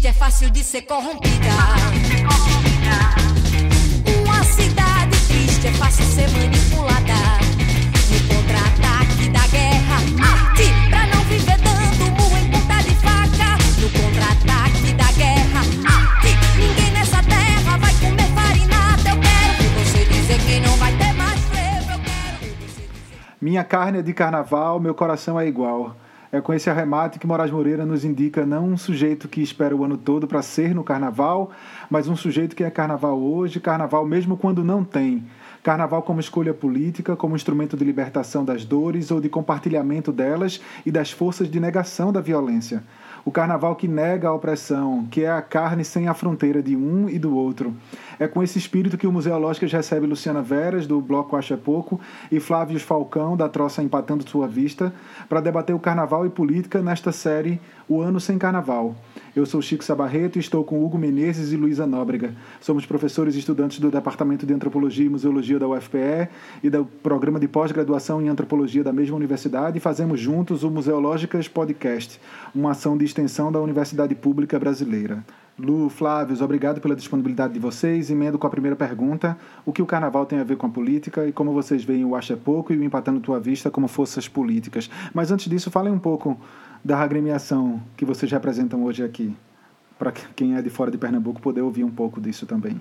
Triste é fácil de ser corrompida. Uma cidade triste é fácil ser manipulada. No contra-ataque da guerra, arte pra não viver dando murro em ponta de faca. No contra-ataque da guerra, arte. Ninguém nessa terra vai comer farinata. Eu quero ver você dizer que não vai ter mais frevo. Eu quero ver você dizer. Minha carne é de carnaval, meu coração é igual. É com esse arremate que Moraes Moreira nos indica não um sujeito que espera o ano todo para ser no carnaval, mas um sujeito que é carnaval hoje, carnaval mesmo quando não tem. Carnaval como escolha política, como instrumento de libertação das dores ou de compartilhamento delas e das forças de negação da violência. O carnaval que nega a opressão, que é a carne sem a fronteira de um e do outro. É com esse espírito que o Museológicas recebe Luciana Veras, do Bloco Acha Pouco, e Flávio Falcão, da Troça Empatando Sua Vista, para debater o carnaval e política nesta série O Ano Sem Carnaval. Eu sou Chico Sabarreto e estou com Hugo Menezes e Luísa Nóbrega. Somos professores e estudantes do Departamento de Antropologia e Museologia da UFPE e do Programa de Pós-Graduação em Antropologia da mesma universidade e fazemos juntos o Museológicas Podcast, uma ação de extensão da Universidade Pública Brasileira. Lu, Flávios, obrigado pela disponibilidade de vocês. Emendo com a primeira pergunta: o que o carnaval tem a ver com a política e como vocês veem o Acha Pouco e o Empatando Tua Vista como forças políticas? Mas antes disso, falem um pouco da agremiação que vocês representam hoje aqui, para quem é de fora de Pernambuco poder ouvir um pouco disso também.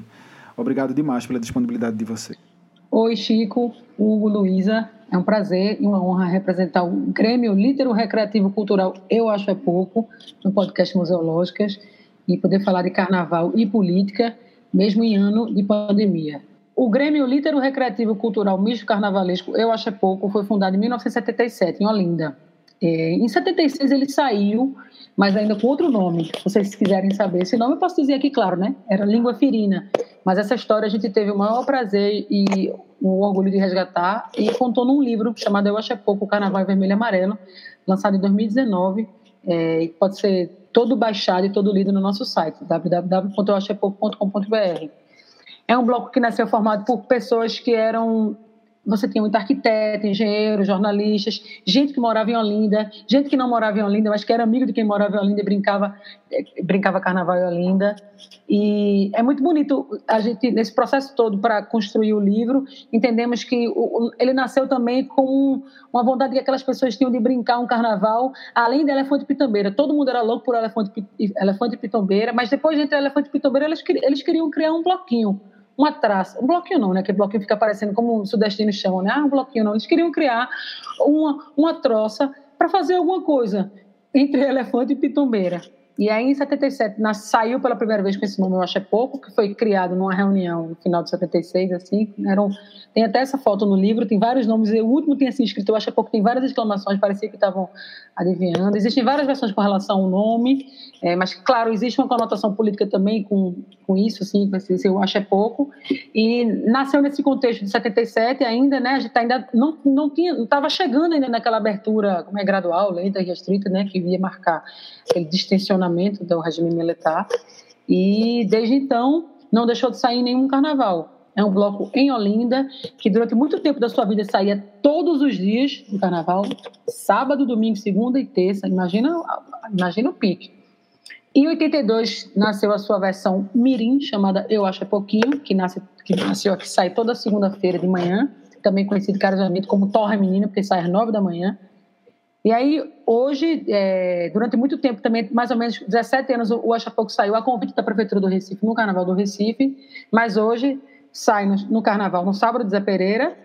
Obrigado demais pela disponibilidade de vocês. Oi, Chico, Hugo, Luísa. É um prazer e uma honra representar o Grêmio Lítero Recreativo Cultural Eu Acho É Pouco, no podcast Museológicas, e poder falar de carnaval e política, mesmo em ano de pandemia. O Grêmio Lítero Recreativo Cultural Misto Carnavalesco Eu Acho É Pouco foi fundado em 1977, em Olinda. É, em 76 ele saiu, mas ainda com outro nome, se vocês quiserem saber. Esse nome eu posso dizer aqui, claro, né? Era Língua Ferina. Mas essa história a gente teve o maior prazer e o orgulho de resgatar e contou num livro chamado Eu Acho é Pouco, Carnaval Vermelho e Amarelo, lançado em 2019. É, pode ser todo baixado e todo lido no nosso site, www.euachepouco.com.br. É um bloco que nasceu formado por pessoas que eram você tinha muito arquiteto, engenheiro, jornalistas, gente que morava em Olinda, gente que não morava em Olinda, mas que era amigo de quem morava em Olinda e brincava, eh, brincava carnaval em Olinda. E é muito bonito a gente, nesse processo todo para construir o livro, entendemos que o, ele nasceu também com uma vontade que aquelas pessoas tinham de brincar um carnaval, além de elefante pitombeira. Todo mundo era louco por elefante, elefante pitombeira, mas depois de entrar elefante pitombeira, eles, eles queriam criar um bloquinho uma traça, um bloquinho não, né? Que bloquinho fica parecendo como o sudestino chamam, né? Ah, um bloquinho não. Eles queriam criar uma, uma troça para fazer alguma coisa entre elefante e pitombeira. E aí, em 77, nas, saiu pela primeira vez com esse nome, eu acho é pouco, que foi criado numa reunião no final de 76, assim. Eram, tem até essa foto no livro, tem vários nomes. O último tinha sido escrito, eu acho é pouco, tem várias exclamações, parecia que estavam adivinhando. Existem várias versões com relação ao nome, é, mas, claro, existe uma conotação política também com, com isso, assim, com esse, eu acho é pouco. E nasceu nesse contexto de 77 ainda, né? A gente ainda não, não tinha, não estava chegando ainda naquela abertura, como é gradual, lenta e restrita, né? Que ia marcar aquele distensionamento do regime militar. E desde então não deixou de sair nenhum carnaval. É um bloco em Olinda que durante muito tempo da sua vida saía todos os dias do carnaval, sábado, domingo, segunda e terça. Imagina, imagina o pique. Em 82 nasceu a sua versão Mirim, chamada Eu Acho é Pouquinho, que, nasce, que nasceu que sai toda segunda-feira de manhã, também conhecido carinhosamente como Torre Menina, porque sai às nove da manhã. E aí, hoje, é, durante muito tempo também, mais ou menos 17 anos, o Acha Pouco saiu a convite da Prefeitura do Recife, no Carnaval do Recife, mas hoje sai no, no Carnaval, no sábado de Zé Pereira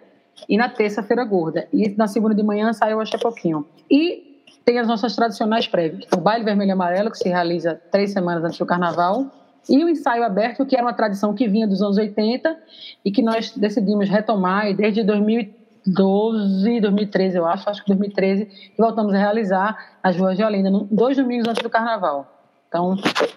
e na terça-feira gorda. E na segunda de manhã sai o Acha Pouquinho. E tem as nossas tradicionais prévias, o Baile Vermelho e Amarelo, que se realiza três semanas antes do Carnaval, e o ensaio aberto, que era uma tradição que vinha dos anos 80 e que nós decidimos retomar, e desde 2000 2012, 2013, eu acho, acho que 2013, e voltamos a realizar as ruas de Olinda, dois domingos antes do carnaval. Então,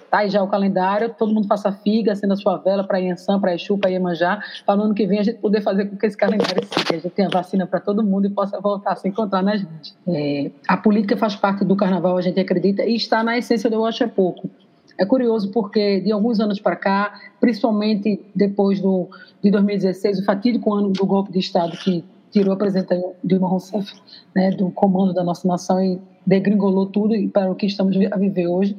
tá aí já o calendário, todo mundo faça figa, acenda a sua vela para Iansã, para Exu, para Iemanjá, para no ano que vem a gente poder fazer com que esse calendário siga, a gente tenha vacina para todo mundo e possa voltar a se encontrar nas ruas. É, a política faz parte do carnaval, a gente acredita, e está na essência do Acho É Pouco. É curioso porque de alguns anos para cá, principalmente depois do, de 2016, o fatídico ano do golpe de Estado que tirou a presidenta Dilma Rousseff né, do comando da nossa nação e degringolou tudo para o que estamos a viver hoje.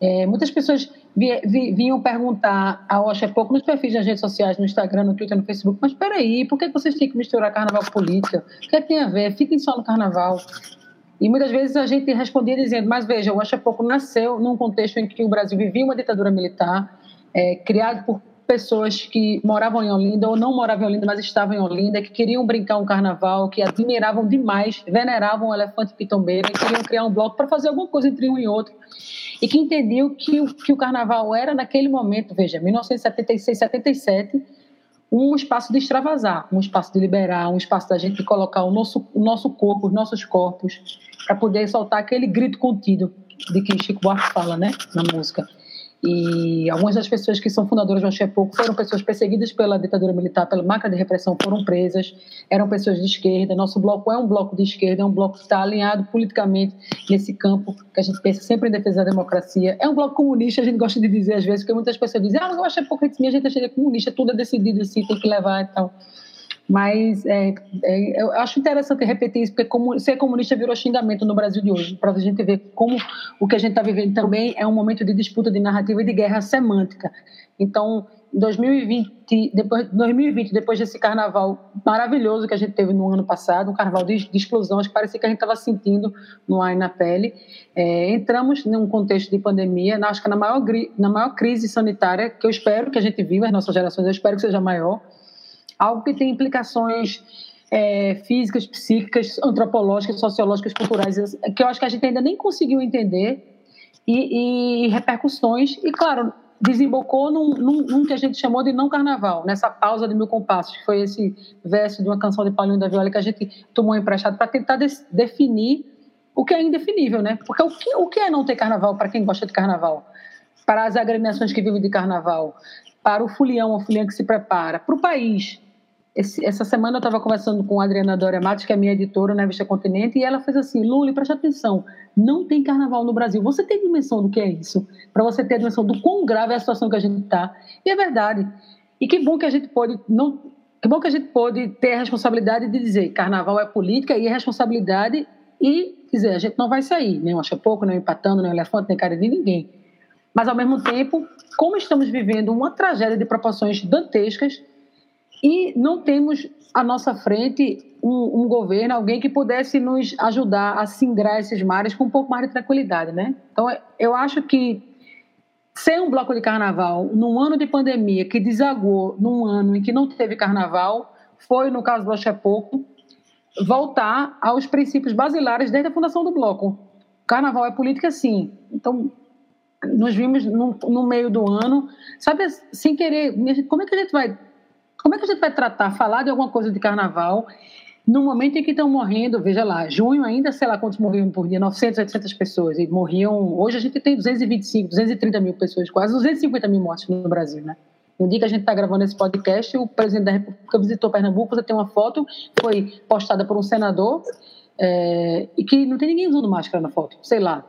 É, muitas pessoas vi, vi, vinham perguntar ao Oxe Pouco nos perfis das redes sociais, no Instagram, no Twitter, no Facebook, mas espera aí, por que vocês têm que misturar carnaval com política? O que, é que tem a ver? Fiquem só no carnaval. E muitas vezes a gente respondia dizendo, mas veja, o Oxe Pouco nasceu num contexto em que o Brasil vivia uma ditadura militar, é, criado por pessoas que moravam em Olinda ou não moravam em Olinda, mas estavam em Olinda, que queriam brincar um carnaval, que admiravam demais, veneravam o elefante pitombeiro e queriam criar um bloco para fazer alguma coisa entre um e outro. E que entendiam que o, que o carnaval era, naquele momento, veja, 1976, 77, um espaço de extravasar, um espaço de liberar, um espaço da gente colocar o nosso, o nosso corpo, os nossos corpos, para poder soltar aquele grito contido de que Chico Buarque fala, né, na música. E algumas das pessoas que são fundadoras do Axé Pouco foram pessoas perseguidas pela ditadura militar, pela máquina de repressão, foram presas, eram pessoas de esquerda. Nosso bloco é um bloco de esquerda, é um bloco que está alinhado politicamente nesse campo que a gente pensa sempre em defesa da democracia. É um bloco comunista, a gente gosta de dizer às vezes, porque muitas pessoas dizem, ah, mas o Axé Pouco é a gente é comunista, tudo é decidido assim, tem que levar e tal. Mas é, é, eu acho interessante repetir isso, porque como, ser comunista virou xingamento no Brasil de hoje, para a gente ver como o que a gente está vivendo também é um momento de disputa de narrativa e de guerra semântica. Então, 2020, depois, 2020, depois desse carnaval maravilhoso que a gente teve no ano passado, um carnaval de, de explosão, acho que parecia que a gente estava sentindo no ar e na pele, é, entramos num contexto de pandemia, acho que na maior, na maior crise sanitária que eu espero que a gente viva, as nossas gerações, eu espero que seja maior, algo que tem implicações é, físicas, psíquicas, antropológicas, sociológicas, culturais, que eu acho que a gente ainda nem conseguiu entender e, e repercussões. E, claro, desembocou num, num, num, que a gente chamou de não carnaval, nessa pausa de mil compassos, que foi esse verso de uma canção de Paulinho da Viola que a gente tomou emprestado para tentar de, definir o que é indefinível, né? Porque o que, o que é não ter carnaval para quem gosta de carnaval? Para as agremiações que vivem de carnaval, para o fulião ou fuliã que se prepara, para o país, esse, essa semana eu estava conversando com a Adriana Doria Matos, que é minha editora na Revista Continente, e ela fez assim: Luli, preste atenção, não tem carnaval no Brasil. Você tem dimensão do que é isso? Para você ter a dimensão do quão grave é a situação que a gente está. E é verdade. E que bom que a gente pode. Não, que bom que a gente pode ter a responsabilidade de dizer carnaval é política e é responsabilidade e dizer a gente não vai sair, nem o acha pouco, nem o empatando, nem o elefante, nem cara de ninguém. Mas ao mesmo tempo, como estamos vivendo uma tragédia de proporções dantescas, e não temos à nossa frente um, um, governo, alguém que pudesse nos ajudar a singrar esses mares com um pouco mais de tranquilidade, né? Então, eu acho que ser um bloco de carnaval num ano de pandemia que desagou num ano em que não teve carnaval foi, no caso do Oxe Pouco, voltar aos princípios basilares desde a fundação do bloco. Carnaval é política, sim. Então, nos vimos no, no meio do ano, sabe, sem querer, como é que a gente vai como é que a gente vai tratar, falar de alguma coisa de carnaval no momento em que estão morrendo, veja lá, junho ainda, sei lá quantos morriam por dia, 900, 800 pessoas, e morriam, hoje a gente tem 225, 230 mil pessoas, quase 250 mil mortes no Brasil, né? No dia que a gente está gravando esse podcast, o presidente da República visitou Pernambuco, você tem uma foto, foi postada por um senador, é, e que não tem ninguém usando máscara na foto, sei lá,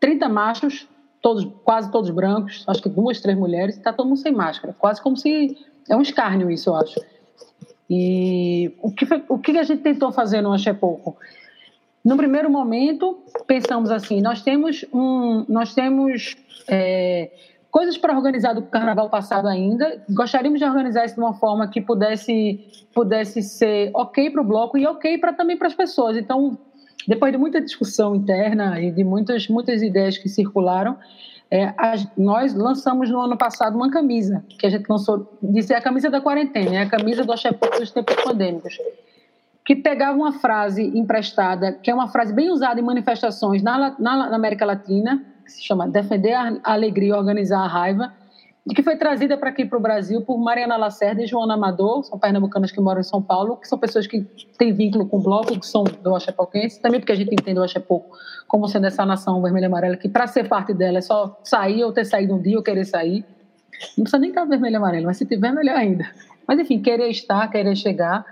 30 machos, todos, quase todos brancos, acho que duas, três mulheres, está todo mundo sem máscara, quase como se é um escárnio isso, eu acho. E o que, o que a gente tentou fazer no Achei Pouco? No primeiro momento, pensamos assim: nós temos, um, nós temos é, coisas para organizar do carnaval passado ainda. Gostaríamos de organizar isso de uma forma que pudesse, pudesse ser ok para o bloco e ok para também para as pessoas. Então, depois de muita discussão interna e de muitas, muitas ideias que circularam, é, nós lançamos no ano passado uma camisa, que a gente lançou, disse a camisa da quarentena, é a camisa do Axepô dos tempos pandêmicos, que pegava uma frase emprestada, que é uma frase bem usada em manifestações na, na, na América Latina, que se chama defender a alegria organizar a raiva, que foi trazida para aqui para o Brasil por Mariana Lacerda e Joana Amador, são pernambucanas que moram em São Paulo, que são pessoas que têm vínculo com o bloco, que são do Oxapoquense, também porque a gente entende o Oxapoco como sendo essa nação vermelha e amarela, que para ser parte dela é só sair ou ter saído um dia ou querer sair. Não precisa nem estar vermelho e amarelo, mas se tiver, melhor ainda. Mas enfim, querer estar, querer chegar.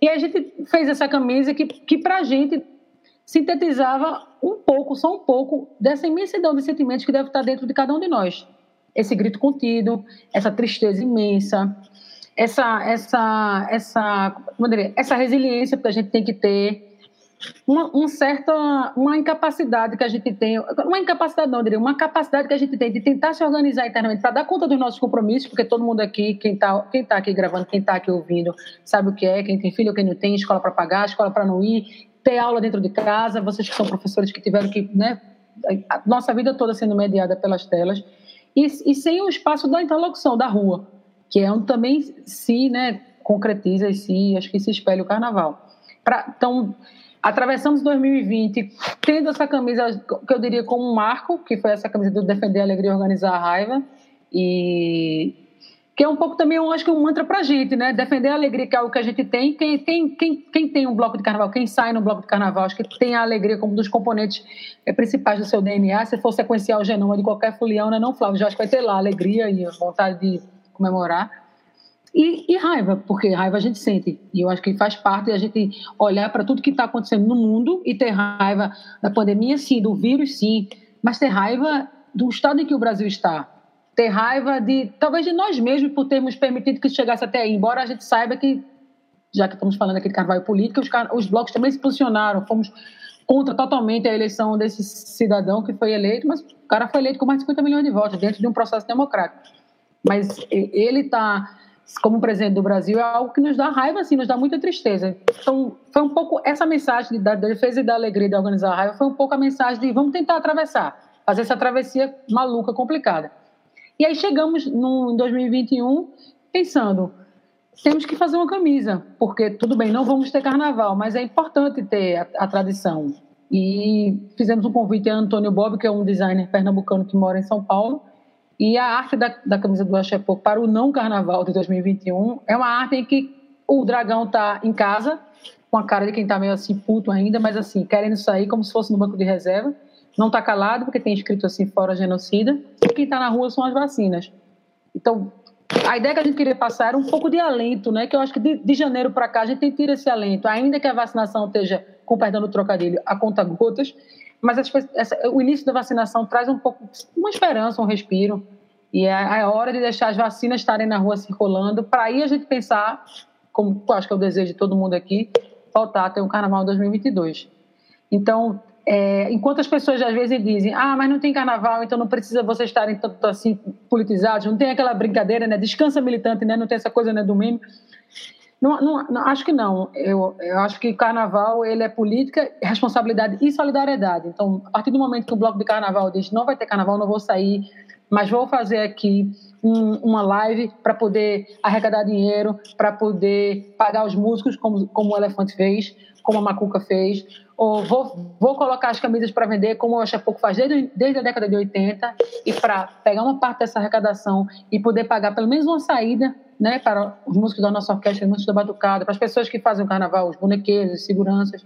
E a gente fez essa camisa que, que para a gente sintetizava um pouco, só um pouco, dessa imensidão de sentimentos que deve estar dentro de cada um de nós esse grito contido, essa tristeza imensa, essa essa essa diria, essa resiliência que a gente tem que ter, uma, um certa uma incapacidade que a gente tem, uma incapacidade não, diria, uma capacidade que a gente tem de tentar se organizar internamente para dar conta dos nossos compromissos, porque todo mundo aqui, quem está quem tá aqui gravando, quem está aqui ouvindo, sabe o que é, quem tem filho, quem não tem, escola para pagar, escola para não ir, ter aula dentro de casa, vocês que são professores que tiveram que, né, a nossa vida toda sendo mediada pelas telas e, e sem o espaço da interlocução, da rua, que é onde também se né, concretiza e se, acho que se espelha o carnaval. Pra, então, atravessamos 2020 tendo essa camisa que eu diria como um marco, que foi essa camisa do Defender a Alegria e Organizar a Raiva, e que é um pouco também, eu acho que um mantra para a gente, né? Defender a alegria, que é algo que a gente tem. Quem, quem, quem, quem tem um bloco de carnaval, quem sai no bloco de carnaval, acho que tem a alegria como um dos componentes é, principais do seu DNA. Se for sequenciar o genoma de qualquer folião, né? Não, Flávio? Já acho que vai ter lá alegria e vontade de comemorar. E, e, raiva, porque raiva a gente sente. E eu acho que faz parte a gente olhar para tudo que está acontecendo no mundo e ter raiva da pandemia, sim, do vírus, sim, mas ter raiva do estado em que o Brasil está ter raiva de talvez de nós mesmos por termos permitido que chegasse até aí, embora a gente saiba que já que estamos falando aqui de carnaval político, os, os blocos também se posicionaram, fomos contra totalmente a eleição desse cidadão que foi eleito, mas o cara foi eleito com mais de 50 milhões de votos dentro de um processo democrático. Mas ele está como presidente do Brasil é algo que nos dá raiva, assim, nos dá muita tristeza. Então, foi um pouco essa mensagem da defesa e da alegria de organizar a raiva, foi um pouco a mensagem de vamos tentar atravessar, fazer essa travessia maluca, complicada. E aí chegamos no, em 2021 pensando, temos que fazer uma camisa, porque tudo bem, não vamos ter carnaval, mas é importante ter a, a tradição. E fizemos um convite a Antônio Bob, que é um designer pernambucano que mora em São Paulo, e a arte da, da camisa do Axepô para o não carnaval de 2021 é uma arte em que o dragão está em casa, com a cara de quem está meio assim puto ainda, mas assim, querendo sair como se fosse no banco de reserva não está calado, porque tem escrito assim, fora genocida, e quem está na rua são as vacinas. Então, a ideia que a gente queria passar era um pouco de alento, né? Que eu acho que de, de janeiro para cá a gente tem tido esse alento, ainda que a vacinação esteja, com perdão do trocadilho, a conta gotas, mas essa, o início da vacinação traz um pouco, uma esperança, um respiro, e é, é hora de deixar as vacinas estarem na rua circulando, para aí a gente pensar, como acho que é o desejo de todo mundo aqui, voltar a ter um carnaval em 2022. Então, é, enquanto as pessoas às vezes dizem, ah, mas não tem carnaval, então não precisa vocês estarem tanto assim politizados, não tem aquela brincadeira, né? Descansa militante, né? Não tem essa coisa né, do meme. Não, não, não, acho que não. Eu, eu acho que carnaval ele é política, responsabilidade e solidariedade. Então, a partir do momento que o bloco de carnaval diz não vai ter carnaval, não vou sair, mas vou fazer aqui um, uma live para poder arrecadar dinheiro, para poder pagar os músicos, como, como o Elefante fez, como a Macuca fez, ou vou, vou colocar as camisas para vender, como o pouco faz desde, desde a década de 80, e para pegar uma parte dessa arrecadação e poder pagar pelo menos uma saída né, para os músicos da nossa orquestra, os músicos da Batucada, para as pessoas que fazem o carnaval, os bonequeiros, os seguranças.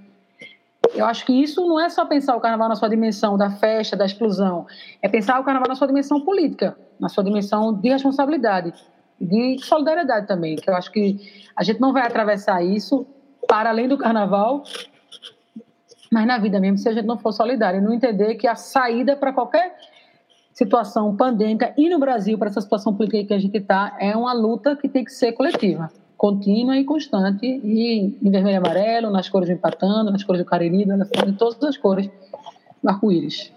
Eu acho que isso não é só pensar o carnaval na sua dimensão da festa, da explosão, é pensar o carnaval na sua dimensão política, na sua dimensão de responsabilidade, de solidariedade também, que eu acho que a gente não vai atravessar isso para além do carnaval mas na vida mesmo, se a gente não for solidário, não entender que a saída para qualquer situação pandêmica e no Brasil, para essa situação política que a gente está, é uma luta que tem que ser coletiva, contínua e constante, e em vermelho e amarelo, nas cores do empatando, nas cores do cariri, em todas as cores do arco-íris.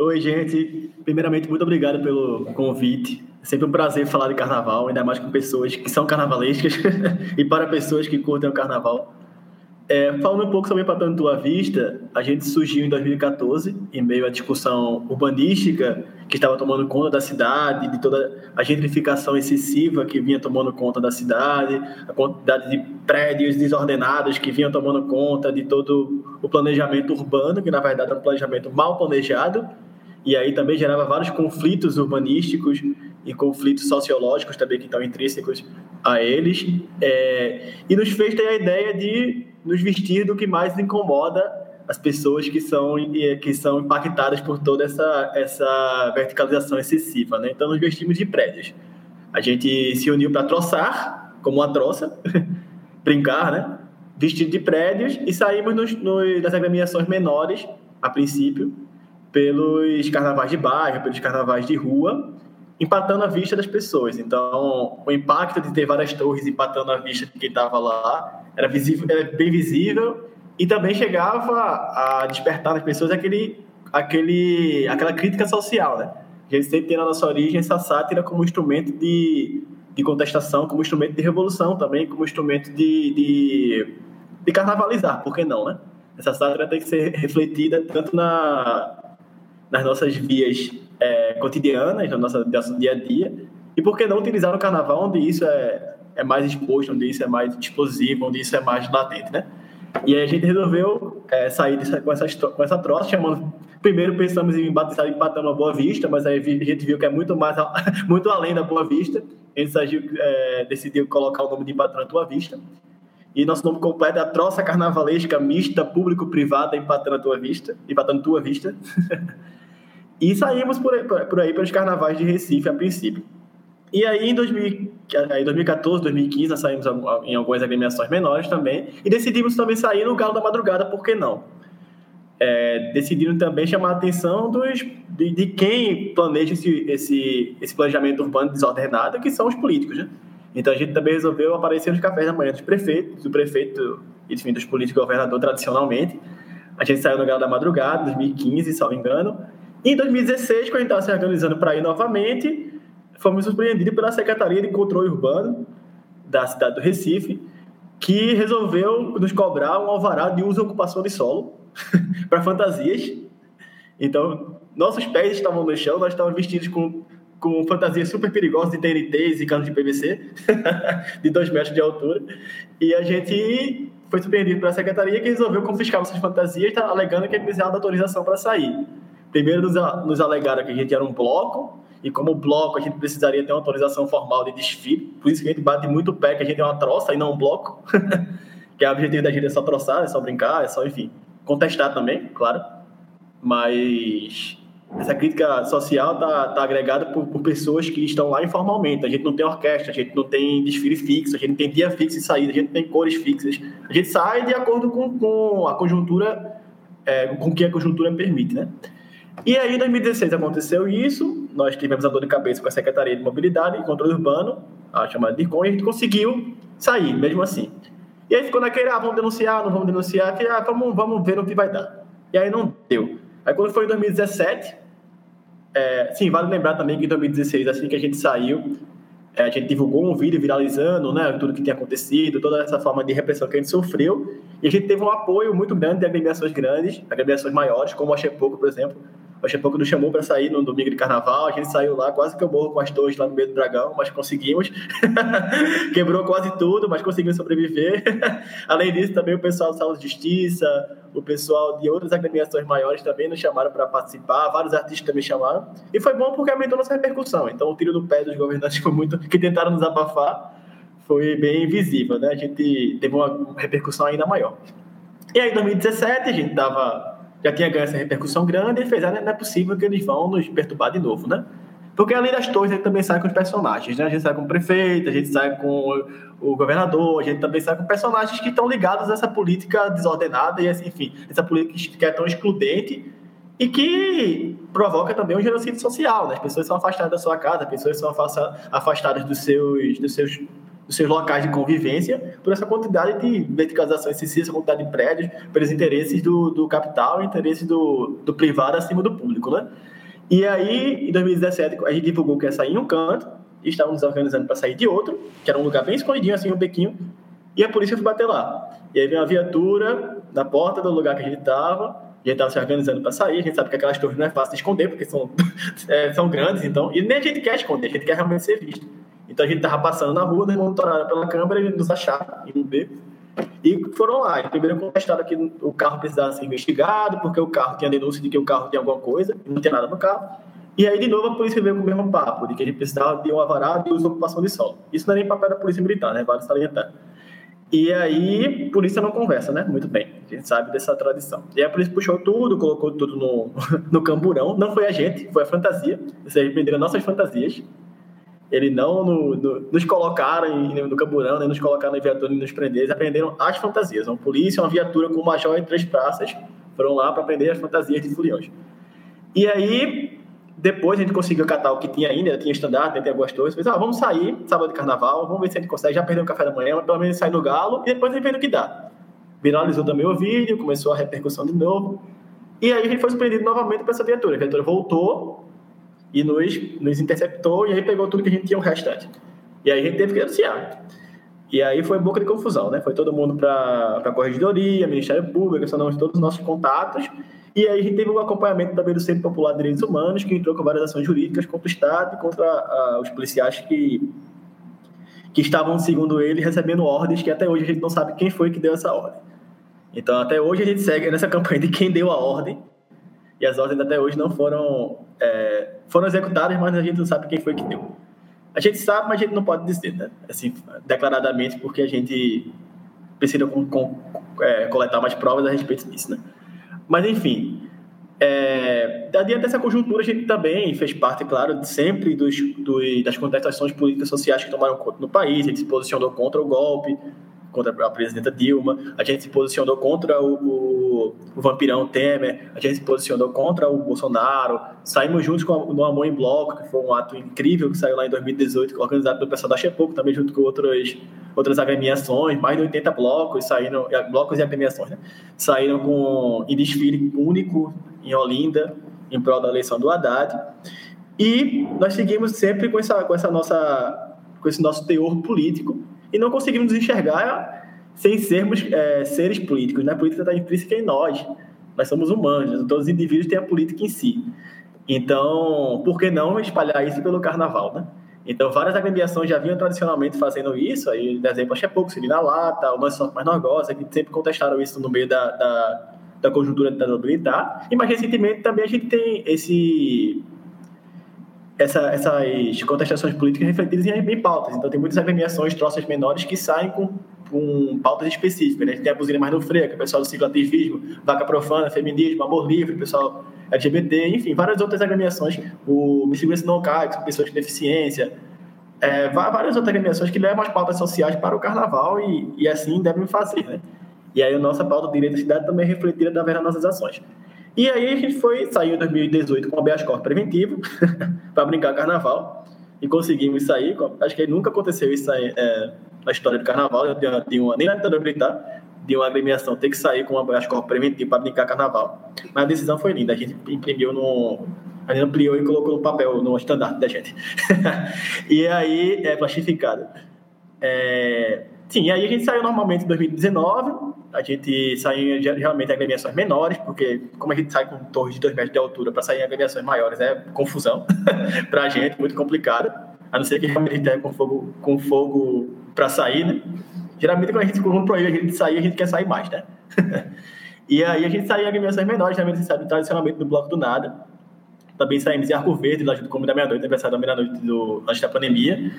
Oi, gente. Primeiramente, muito obrigado pelo convite. É sempre um prazer falar de carnaval, ainda mais com pessoas que são carnavalescas e para pessoas que curtem o carnaval. É, falando um pouco sobre Empatando Tua Vista, a gente surgiu em 2014, em meio à discussão urbanística que estava tomando conta da cidade, de toda a gentrificação excessiva que vinha tomando conta da cidade, a quantidade de prédios desordenados que vinham tomando conta de todo o planejamento urbano, que na verdade é um planejamento mal planejado, e aí também gerava vários conflitos urbanísticos e conflitos sociológicos também que estão intrínsecos a eles, é, e nos fez ter a ideia de nos vestir do que mais incomoda as pessoas que são, que são impactadas por toda essa, essa verticalização excessiva. Né? Então, nos vestimos de prédios. A gente se uniu para troçar, como uma troça, brincar, né? vestido de prédios, e saímos nos, nos, nas agremiações menores, a princípio, pelos carnavais de bairro, pelos carnavais de rua, empatando a vista das pessoas. Então, o impacto de ter várias torres empatando a vista de quem estava lá era, visível, era bem visível e também chegava a despertar nas pessoas aquele, aquele, aquela crítica social, né? A gente sempre tem na nossa origem essa sátira como instrumento de, de contestação, como instrumento de revolução também, como instrumento de, de, de carnavalizar, por que não, né? Essa sátira tem que ser refletida tanto na, nas nossas vias é, cotidianas, no nosso, dia a dia, e por que não utilizar no carnaval onde isso é, é mais exposto, onde isso é mais explosivo, onde isso é mais latente, né? E aí a gente resolveu é, sair dessa, com, essa, com essa troça, chamando. Primeiro pensamos em batizar empatando a Boa Vista, mas aí a gente viu que é muito mais muito além da Boa Vista. A gente é, decidiu colocar o nome de Empatando a Boa Vista. E nosso nome completo é a Troça Carnavalesca Mista Público-Privada Empatando a Tua Vista. Empatando Tua Vista. e saímos por aí, por aí pelos carnavais de Recife a princípio. E aí, em 2014, 2015, nós saímos em algumas agremiações menores também, e decidimos também sair no Galo da Madrugada, por que não? É, decidiram também chamar a atenção dos, de, de quem planeja esse, esse, esse, planejamento urbano desordenado, que são os políticos, né? Então a gente também resolveu aparecer nos cafés da manhã dos prefeitos, do prefeito, enfim, dos políticos governador tradicionalmente. A gente saiu no Galo da Madrugada, 2015, se não me engano. Em 2016, quando a gente estava se organizando para ir novamente, fomos surpreendidos pela Secretaria de Controle Urbano da cidade do Recife, que resolveu nos cobrar um alvará de uso e ocupação de solo para fantasias. Então, nossos pés estavam no chão, nós estávamos vestidos com, com fantasias super perigosas de TNTs e canos de PVC, de dois metros de altura. E a gente foi surpreendido pela secretaria que resolveu confiscar nossas fantasias, tá alegando que precisava de autorização para sair. Primeiro nos, nos alegaram que a gente era um bloco, e como bloco, a gente precisaria ter uma autorização formal de desfile. Por isso que a gente bate muito pé que a gente é uma troça e não um bloco. que é o objetivo da gente é só troçar, é só brincar, é só, enfim, contestar também, claro. Mas essa crítica social tá, tá agregada por, por, pessoas que estão lá informalmente. A gente não tem orquestra, a gente não tem desfile fixo, a gente não tem dia fixo de saída, a gente tem cores fixas. A gente sai de acordo com, com a conjuntura, é, com o que a conjuntura permite, né? E aí, em 2016, aconteceu isso. Nós tivemos a dor de cabeça com a Secretaria de Mobilidade e Controle Urbano, a chamada DIRCOM, e a gente conseguiu sair, mesmo assim. E aí ficou naquele, ah, vamos denunciar, não vamos denunciar, que, ah, vamos, vamos ver no que vai dar. E aí não deu. Aí quando foi em 2017, é, sim, vale lembrar também que em 2016, assim que a gente saiu, é, a gente divulgou um vídeo viralizando, né, tudo que tinha acontecido, toda essa forma de repressão que a gente sofreu, e a gente teve um apoio muito grande de agremiações grandes, agremiações maiores, como a Chepoco, por exemplo, a pouco nos chamou para sair no domingo de carnaval. A gente saiu lá, quase que eu morro com as torres lá no meio do dragão, mas conseguimos. Quebrou quase tudo, mas conseguimos sobreviver. Além disso, também o pessoal do Sala de Justiça, o pessoal de outras agremiações maiores também nos chamaram para participar. Vários artistas também chamaram. E foi bom porque aumentou nossa repercussão. Então, o tiro do pé dos governantes foi muito. que tentaram nos abafar foi bem visível, né? A gente teve uma repercussão ainda maior. E aí, em 2017, a gente estava já tinha ganho essa repercussão grande e fez, ah, não é possível que eles vão nos perturbar de novo, né? Porque além das torres, a gente também sai com os personagens, né? A gente sai com o prefeito, a gente sai com o governador, a gente também sai com personagens que estão ligados a essa política desordenada e, assim, enfim, essa política que é tão excludente e que provoca também um genocídio social, né? As pessoas são afastadas da sua casa, as pessoas são afastadas dos seus, dos seus dos seus locais de convivência, por essa quantidade de verticalização excessiva, essa quantidade de prédios, pelos interesses do, do capital, interesses do, do privado acima do público, né? E aí, em 2017, a gente divulgou que ia sair em um canto, e estávamos organizando para sair de outro, que era um lugar bem escondidinho, assim, um bequinho, e a polícia foi bater lá. E aí veio uma viatura na porta do lugar que a gente estava, a gente estava se organizando para sair, a gente sabe que aquelas torres não é fácil de esconder, porque são, é, são grandes, então, e nem a gente quer esconder, a gente quer realmente ser visto. Então a gente tava passando na rua, né, monitoraram pela câmera, eles nos acharam em um B. E foram lá. E primeiro contestaram que o carro precisava ser investigado, porque o carro tinha denúncia de que o carro tinha alguma coisa, e não tinha nada no carro. E aí, de novo, a polícia veio com o mesmo papo, de que a gente precisava de um alvará de uso ocupação de solo. Isso não é nem papel da polícia militar, né? Vale salientar. E aí, polícia não conversa, né? Muito bem, a gente sabe dessa tradição. E a polícia puxou tudo, colocou tudo no, no camburão. Não foi a gente, foi a fantasia. Vocês prenderam nossas fantasias. Eles não no, no, nos colocaram em, no camburão, nem nos colocaram na viatura, nem nos prenderam. Eles aprenderam as fantasias. Uma polícia, uma viatura com um major em três praças foram lá para aprender as fantasias de foliões. E aí, depois a gente conseguiu catar o que tinha ainda, tinha estandarte, tinha algumas coisas. Pensei, ah, vamos sair, sábado de carnaval, vamos ver se a gente consegue. Já perdeu o café da manhã, mas pelo menos sair no galo e depois a gente vê o que dá. Viralizou também o vídeo, começou a repercussão de novo. E aí a gente foi surpreendido novamente por essa viatura. A viatura voltou e nos, nos interceptou e aí pegou tudo que a gente tinha o restante. E aí a gente teve que denunciar. E aí foi boca de confusão, né? Foi todo mundo para a Corregedoria, Ministério Público, acionamos todos os nossos contatos. E aí a gente teve um acompanhamento também do Centro Popular de Direitos Humanos, que entrou com várias ações jurídicas contra o Estado e contra uh, os policiais que, que estavam, segundo ele, recebendo ordens que até hoje a gente não sabe quem foi que deu essa ordem. Então, até hoje a gente segue nessa campanha de quem deu a ordem, e as ordens até hoje não foram, é, foram executadas, mas a gente não sabe quem foi que deu. A gente sabe, mas a gente não pode dizer, né? Assim, declaradamente, porque a gente precisa com, com, é, coletar mais provas a respeito disso, né? Mas, enfim, é, diante dessa conjuntura, a gente também fez parte, claro, sempre dos, dos, das contestações políticas sociais que tomaram conta no país. A gente se posicionou contra o golpe, contra a presidenta Dilma, a gente se posicionou contra o, o, o vampirão Temer, a gente se posicionou contra o Bolsonaro, saímos juntos com o No Amor em Bloco, que foi um ato incrível que saiu lá em 2018, organizado pelo pessoal da Chepoco, também junto com outras, outras agremiações, mais de 80 blocos saíram, blocos e agremiações, né? Saíram com, em desfile único em Olinda, em prol da eleição do Haddad. E nós seguimos sempre com essa, com essa nossa com esse nosso teor político, e não conseguimos enxergar sem sermos é, seres políticos. Né? A política está intrínseca em nós. Nós somos humanos, todos os indivíduos têm a política em si. Então, por que não espalhar isso pelo carnaval, né? Então, várias agremiações já vinham tradicionalmente fazendo isso, aí, por exemplo, a Chepuco, Cirina Lata, o Nós Somos Mais Norgosa, que sempre contestaram isso no meio da, da, da conjuntura da militar. E mais recentemente também a gente tem esse essa, essas contestações políticas refletidas em, em, pautas. Então, tem muitas agremiações, troças menores que saem com, com pautas específicas. Né? Tem a buzina mais no freio, o pessoal do cicloativismo, vaca profana, feminismo, amor livre, pessoal LGBT, enfim, várias outras agremiações. O Me Não Cai, que são pessoas com deficiência. É, várias outras agremiações que levam as pautas sociais para o carnaval e, e assim devem fazer. Né? E aí, a nossa pauta de direito da cidade também é refletida através das nossas ações. E aí a gente foi, saiu em 2018 com o habeas corpus preventivo para brincar carnaval e conseguimos sair. Acho que nunca aconteceu isso aí, é, na história do carnaval, de uma, de uma, nem na ditadura militar, de uma agremiação ter que sair com um habeas corpus preventivo para brincar carnaval. Mas a decisão foi linda, a gente imprimiu no. A gente ampliou e colocou no papel, no estandarte da gente. e aí é plastificado. É, sim, aí a gente saiu normalmente em 2019 a gente sai geralmente em agremiações menores, porque como a gente sai com torres de 2 metros de altura para sair em agremiações maiores é confusão para a gente, muito complicado, a não ser que realmente a gente tenha com fogo, com fogo para sair, né? Geralmente quando a gente quando proíbe a gente sair, a gente quer sair mais, né? e aí a gente sai em agremiações menores, também se sabe tradicionalmente do Bloco do Nada, também saímos em Arco Verde, lá junto com o da Meia-Noite, aniversário da Meia-Noite antes da pandemia,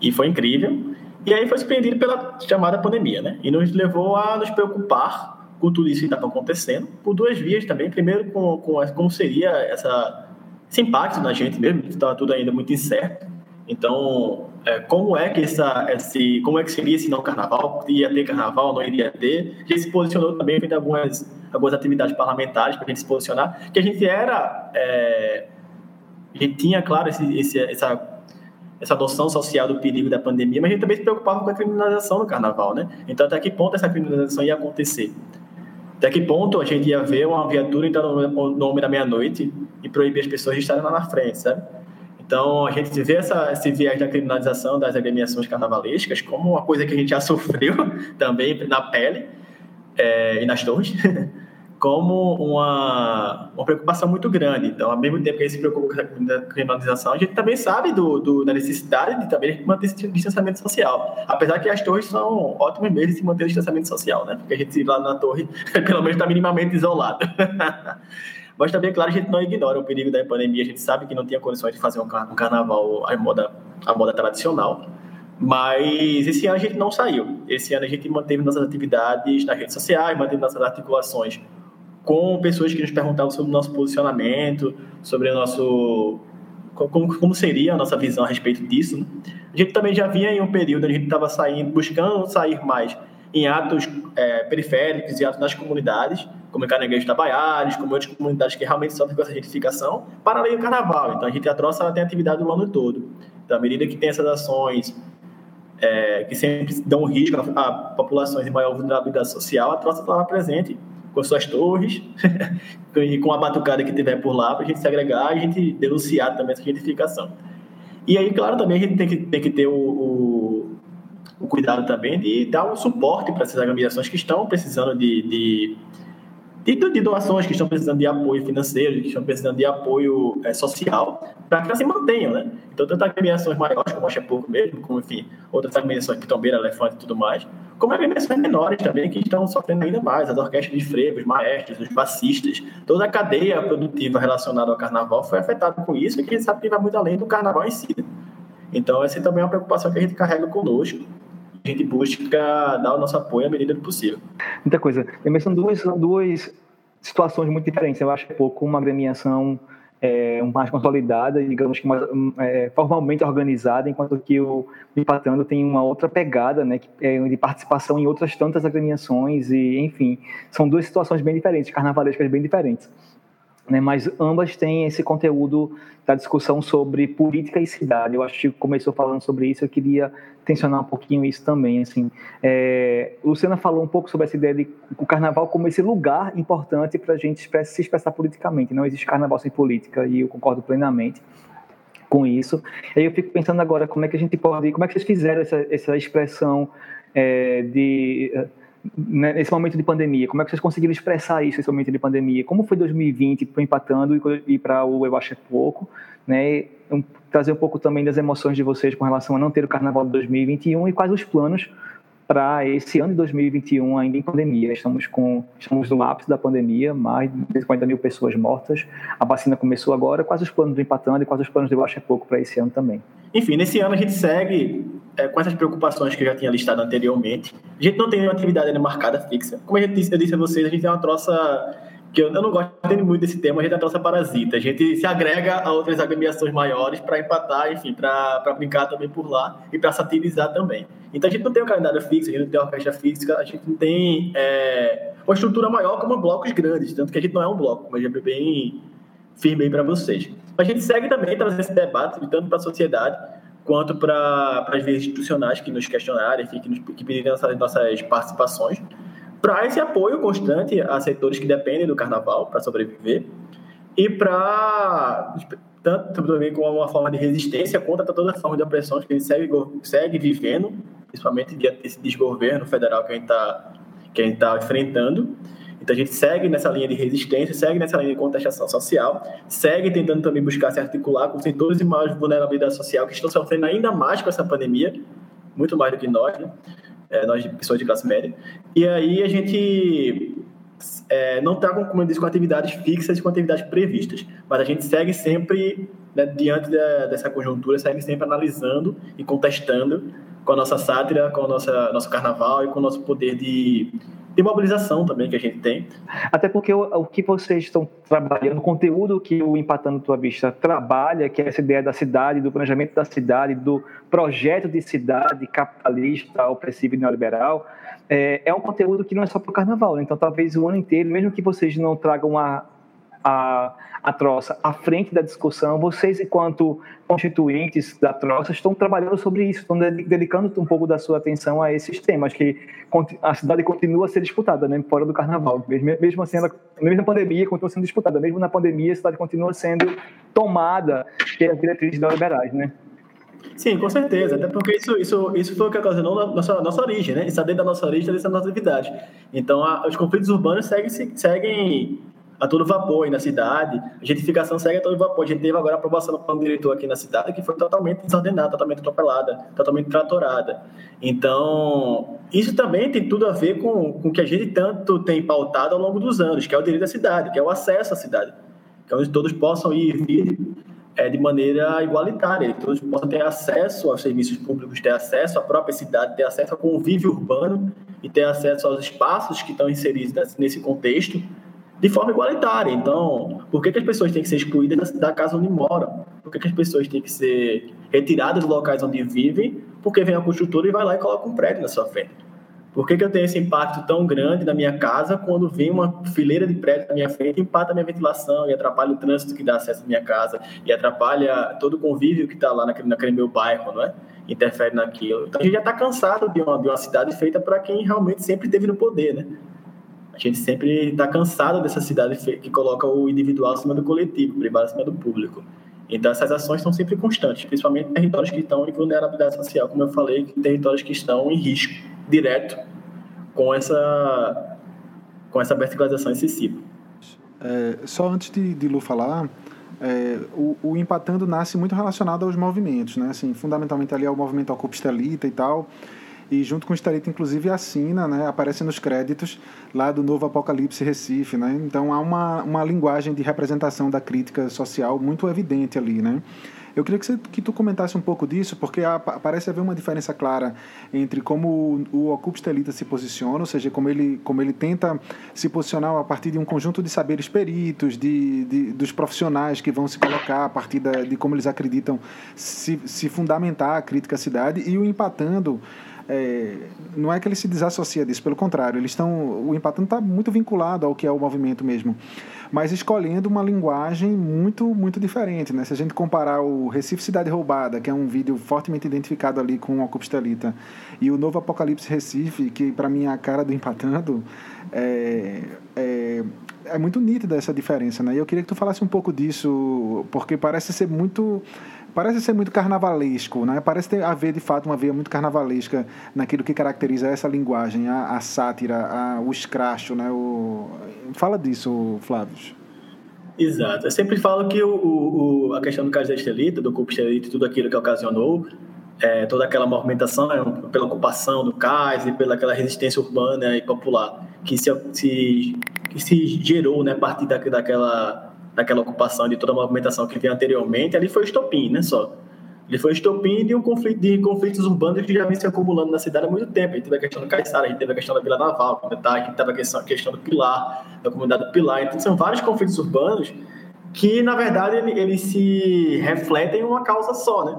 e foi incrível. E aí foi surpreendido pela chamada pandemia, né? E nos levou a nos preocupar com tudo isso que estava acontecendo, por duas vias também. Primeiro, com, com como seria essa, esse impacto na gente mesmo, que estava tudo ainda muito incerto. Então, é, como é que essa, esse, como é que seria esse não carnaval? Ia ter carnaval, não iria ter? A gente se posicionou também, fez algumas, algumas atividades parlamentares para a gente se posicionar, que a gente era, é, a gente tinha, claro, esse, esse, essa essa noção social do perigo da pandemia, mas a gente também se preocupava com a criminalização no carnaval, né? Então, até que ponto essa criminalização ia acontecer? Até que ponto a gente ia ver uma viatura entrar no nome da meia-noite e proibir as pessoas de estarem lá na frente, sabe? Então, a gente vê essa, esse viés da criminalização das agremiações carnavalescas como uma coisa que a gente já sofreu também na pele é, e nas torres. como uma, uma preocupação muito grande. Então, ao mesmo tempo que a gente se preocupa com a criminalização, a gente também sabe do, do, da necessidade de também manter esse distanciamento social. Apesar que as torres são ótimos meios de manter o distanciamento social, né? Porque a gente lá na torre, pelo menos, está minimamente isolado. Mas também, claro, a gente não ignora o perigo da pandemia, a gente sabe que não tinha condições de fazer um carnaval à moda, à moda tradicional. Mas esse ano a gente não saiu. Esse ano a gente manteve nossas atividades nas redes sociais, manteve nossas articulações com pessoas que nos perguntavam sobre o nosso posicionamento, sobre o nosso. Como, como seria a nossa visão a respeito disso. Né? A gente também já vinha em um período onde a gente estava saindo, buscando sair mais em atos é, periféricos e atos nas comunidades, como em Caranguejo Tabaiares, como outras comunidades que realmente sofrem com essa gentrificação, para além do carnaval. Então a gente a troça tem atividade o ano todo. Então, à medida que tem essas ações é, que sempre dão risco a, a, populações de maior vulnerabilidade social, a troça está lá presente com suas torres e com a batucada que tiver por lá para a gente se agregar e a gente denunciar também essa gentrificação. E aí, claro, também a gente tem que, tem que ter o, o, o cuidado também de dar um suporte para essas agremiações que estão precisando de, de de, de doações que estão precisando de apoio financeiro, que estão precisando de apoio é, social, para que elas se mantenham, né? Então, tanto agremiações maiores, como a Pouco mesmo, como, enfim, outras agremiações, Pitombeira, Elefante e tudo mais, como agremiações menores também, que estão sofrendo ainda mais, as orquestras de frevos, maestros, os bassistas, toda a cadeia produtiva relacionada ao carnaval foi afetada com isso, e que a gente sabe que vai muito além do carnaval em si. Né? Então, essa também é uma preocupação que a gente carrega conosco, a gente busca dar o nosso apoio à medida do possível. Muita coisa. Também são duas, são duas situações muito diferentes. Eu acho que é pouco uma agremiação é, mais consolidada, digamos que mais, é, formalmente organizada, enquanto que o Empatando tem uma outra pegada, né, que é de participação em outras tantas agremiações e, enfim, são duas situações bem diferentes, carnavalescas bem diferentes né, mas ambas têm esse conteúdo da discussão sobre política e cidade. Eu acho que começou falando sobre isso, eu queria tensionar um pouquinho isso também. Assim, é, Luciana falou um pouco sobre essa ideia de o carnaval como esse lugar importante para a gente se expressar politicamente. Não existe carnaval sem política e eu concordo plenamente com isso. E aí eu fico pensando agora como é que a gente pode, como é que vocês fizeram essa, essa expressão é, de nesse momento de pandemia? Como é que vocês conseguiram expressar isso nesse momento de pandemia? Como foi 2020 para Empatando e para o Eu Acho é Pouco? Né? Um, trazer um pouco também das emoções de vocês com relação a não ter o Carnaval de 2021 e quais os planos para esse ano de 2021 ainda em pandemia. Estamos com estamos no ápice da pandemia, mais de 50 mil pessoas mortas. A vacina começou agora. Quais os planos do Empatando e quais os planos do Acho é Pouco para esse ano também? Enfim, nesse ano a gente segue é, com essas preocupações que eu já tinha listado anteriormente. A gente não tem uma atividade marcada fixa. Como eu disse, eu disse a vocês, a gente tem uma troça que eu, eu não gosto muito desse tema, a gente é troça parasita. A gente se agrega a outras agremiações maiores para empatar, enfim, para brincar também por lá e para satirizar também. Então a gente não tem um calendário fixo, a gente não tem uma orquestra fixa, a gente não tem é, uma estrutura maior como blocos grandes, tanto que a gente não é um bloco, mas é bem firme aí para vocês. A gente segue também trazendo esse debate, tanto para a sociedade quanto para as vias institucionais que nos questionarem, enfim, que, nos, que pedirem nossas, nossas participações, para esse apoio constante a setores que dependem do carnaval para sobreviver e para tanto também como uma forma de resistência contra todas as formas de opressão que a gente segue, segue vivendo, principalmente diante desse desgoverno federal que a gente está que a gente está enfrentando então a gente segue nessa linha de resistência, segue nessa linha de contestação social, segue tentando também buscar se articular com setores de maior vulnerabilidade social que estão sofrendo ainda mais com essa pandemia, muito mais do que nós, né? É, nós pessoas de classe média. E aí a gente é, não está, como eu disse, com atividades fixas e com atividades previstas, mas a gente segue sempre, né, diante da, dessa conjuntura, segue sempre analisando e contestando com a nossa sátira, com o nosso, nosso carnaval e com o nosso poder de de mobilização também que a gente tem. Até porque o, o que vocês estão trabalhando, o conteúdo que o Empatando Tua Vista trabalha, que é essa ideia da cidade, do planejamento da cidade, do projeto de cidade capitalista, opressivo e neoliberal, é, é um conteúdo que não é só para o carnaval. Né? Então, talvez o ano inteiro, mesmo que vocês não tragam a, a, a troça à frente da discussão, vocês, enquanto constituintes da troça, estão trabalhando sobre isso, estão dedicando um pouco da sua atenção a esses temas, que a cidade continua a ser disputada, né, fora do carnaval. Mesmo, mesmo assim, ela, mesmo na pandemia, continua sendo disputada. Mesmo na pandemia, a cidade continua sendo tomada pelas diretrizes neoliberais, né? Sim, com certeza. Até porque isso, isso, isso foi o que ocasionou na nossa, nossa origem, né? Isso é dentro da nossa origem, dentro da nossa atividade. Então, a, os conflitos urbanos seguem, seguem a todo vapor aí na cidade. A gentrificação segue a todo vapor. A gente teve agora a aprovação do plano diretor aqui na cidade, que foi totalmente desordenada, totalmente atropelada, totalmente tratorada. Então, isso também tem tudo a ver com, com o que a gente tanto tem pautado ao longo dos anos, que é o direito à cidade, que é o acesso à cidade. que é onde todos possam ir e vir é, de maneira igualitária, que todos possam ter acesso aos serviços públicos, ter acesso à própria cidade, ter acesso ao convívio urbano e ter acesso aos espaços que estão inseridos nesse contexto de forma igualitária. Então, por que, que as pessoas têm que ser excluídas da casa onde moram? Por que, que as pessoas têm que ser retiradas dos locais onde vivem? Porque vem a construtora e vai lá e coloca um prédio na sua frente. Por que, que eu tenho esse impacto tão grande na minha casa quando vem uma fileira de prédios na minha frente e empata a minha ventilação e atrapalha o trânsito que dá acesso à minha casa e atrapalha todo o convívio que está lá naquele, naquele meu bairro, não é? Interfere naquilo. Então a gente já está cansado de uma, de uma cidade feita para quem realmente sempre esteve no poder, né? A gente sempre está cansado dessa cidade que coloca o individual acima do coletivo, o privado acima do público. Então, essas ações são sempre constantes, principalmente territórios que estão em vulnerabilidade social, como eu falei, territórios que estão em risco direto com essa, com essa verticalização excessiva. É, só antes de, de Lu falar, é, o, o, Empatando nasce muito relacionado aos movimentos, né? Assim, fundamentalmente ali é o movimento Ocupa Estelita e tal, e junto com o Estelita, inclusive, assina, né? Aparece nos créditos lá do Novo Apocalipse Recife, né? Então há uma, uma linguagem de representação da crítica social muito evidente ali, né? Eu queria que, você, que tu comentasse um pouco disso, porque há, parece haver uma diferença clara entre como o, o Ocupa Estelita se posiciona, ou seja, como ele, como ele tenta se posicionar a partir de um conjunto de saberes peritos, de, de dos profissionais que vão se colocar a partir da, de como eles acreditam se, se fundamentar a crítica à cidade, e o empatando é, não é que ele se desassocia disso, pelo contrário, eles estão, o empatando está muito vinculado ao que é o movimento mesmo, mas escolhendo uma linguagem muito, muito diferente, né? Se a gente comparar o Recife Cidade Roubada, que é um vídeo fortemente identificado ali com o Ocupstelita, e o novo Apocalipse Recife, que para mim é a cara do empatando, é, é, é muito nítida essa diferença, né? E eu queria que tu falasse um pouco disso, porque parece ser muito parece ser muito carnavalesco, né? Parece ter haver de fato uma veia muito carnavalesca naquilo que caracteriza essa linguagem, a, a sátira, a, o escracho, né? O... Fala disso, Flávio. Exato. Eu sempre falo que o, o, a questão do caso da estelita, do corpo estelita, tudo aquilo que ocasionou é, toda aquela movimentação é, pela ocupação do cais e pela aquela resistência urbana e popular que se, se, que se gerou né, a partir da, daquela daquela ocupação, de toda a movimentação que vinha anteriormente, ali foi estopim, né, só. Ele foi estopim de um conflito de conflitos urbanos que já vem se acumulando na cidade há muito tempo. A gente teve a questão do Caiçara, a gente teve a questão da Vila Naval, a gente teve a questão, a questão do Pilar, da comunidade do Pilar. Então, são vários conflitos urbanos que, na verdade, eles ele se refletem em uma causa só, né?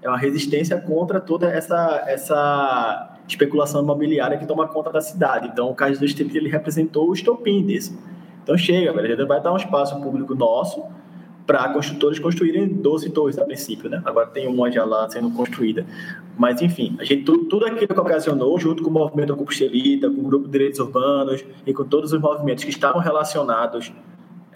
É uma resistência contra toda essa, essa especulação imobiliária que toma conta da cidade. Então, o caso do Estepito, ele representou o estopim disso. Então chega, velho, a gente vai dar um espaço público nosso para construtores construírem 12 torres a princípio, né? Agora tem uma já lá sendo construída. Mas, enfim, a gente, tudo, tudo aquilo que ocasionou, junto com o movimento Ocupa com o Grupo de Direitos Urbanos e com todos os movimentos que estavam relacionados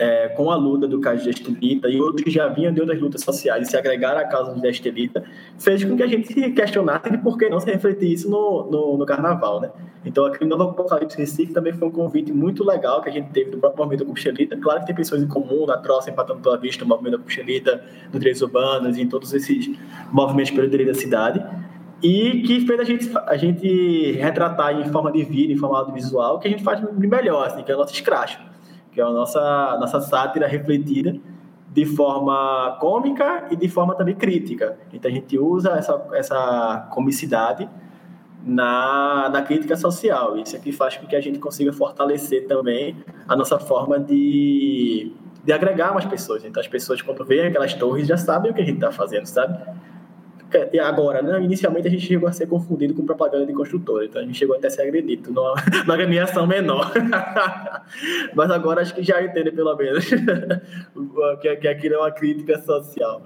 é, com a luta do caso de Estelita e outros que já vinham de outras lutas sociais e se agregaram à causa de Estelita, fez com que a gente se questionasse de por que não se refletir isso no, no, no carnaval, né? Então, aquele novo Apocalipse Recife também foi um convite muito legal que a gente teve do próprio movimento Cuxelita. Claro que tem pessoas em comum, na Troça, empatando pela vista, o movimento da Cuxelita, do Direitos Urbanos e em todos esses movimentos pelo direito da cidade e que fez a gente, a gente retratar em forma de vídeo, em forma audiovisual, que a gente faz melhor, assim, que é o nosso escracho que é a nossa, nossa sátira refletida de forma cômica e de forma também crítica. Então a gente usa essa, essa comicidade na, na crítica social. Isso aqui faz com que a gente consiga fortalecer também a nossa forma de, de agregar mais pessoas. Então as pessoas, quando veem aquelas torres, já sabem o que a gente está fazendo, sabe? Agora, né? Inicialmente a gente chegou a ser confundido com propaganda de construtora, então a gente chegou até a ser agredido numa, numa agremiação menor. Mas agora acho que já entende pelo menos que, que aquilo é uma crítica social.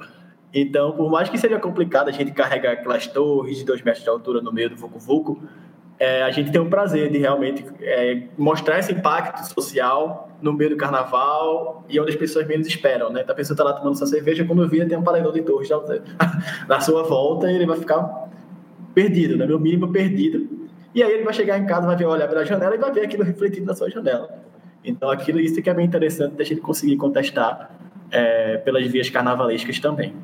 Então, por mais que seja complicado a gente carregar aquelas torres de dois metros de altura no meio do Vucu Vucu, é, a gente tem o prazer de realmente é, mostrar esse impacto social no meio do carnaval e onde as pessoas menos esperam, né? A pessoa está lá tomando sua cerveja, quando via tem um paredão de torres na sua volta e ele vai ficar perdido, né? Meu mínimo perdido. E aí ele vai chegar em casa, vai ver, olhar pela janela e vai ver aquilo refletido na sua janela. Então aquilo isso que é bem interessante da gente conseguir contestar é, pelas vias carnavalescas também.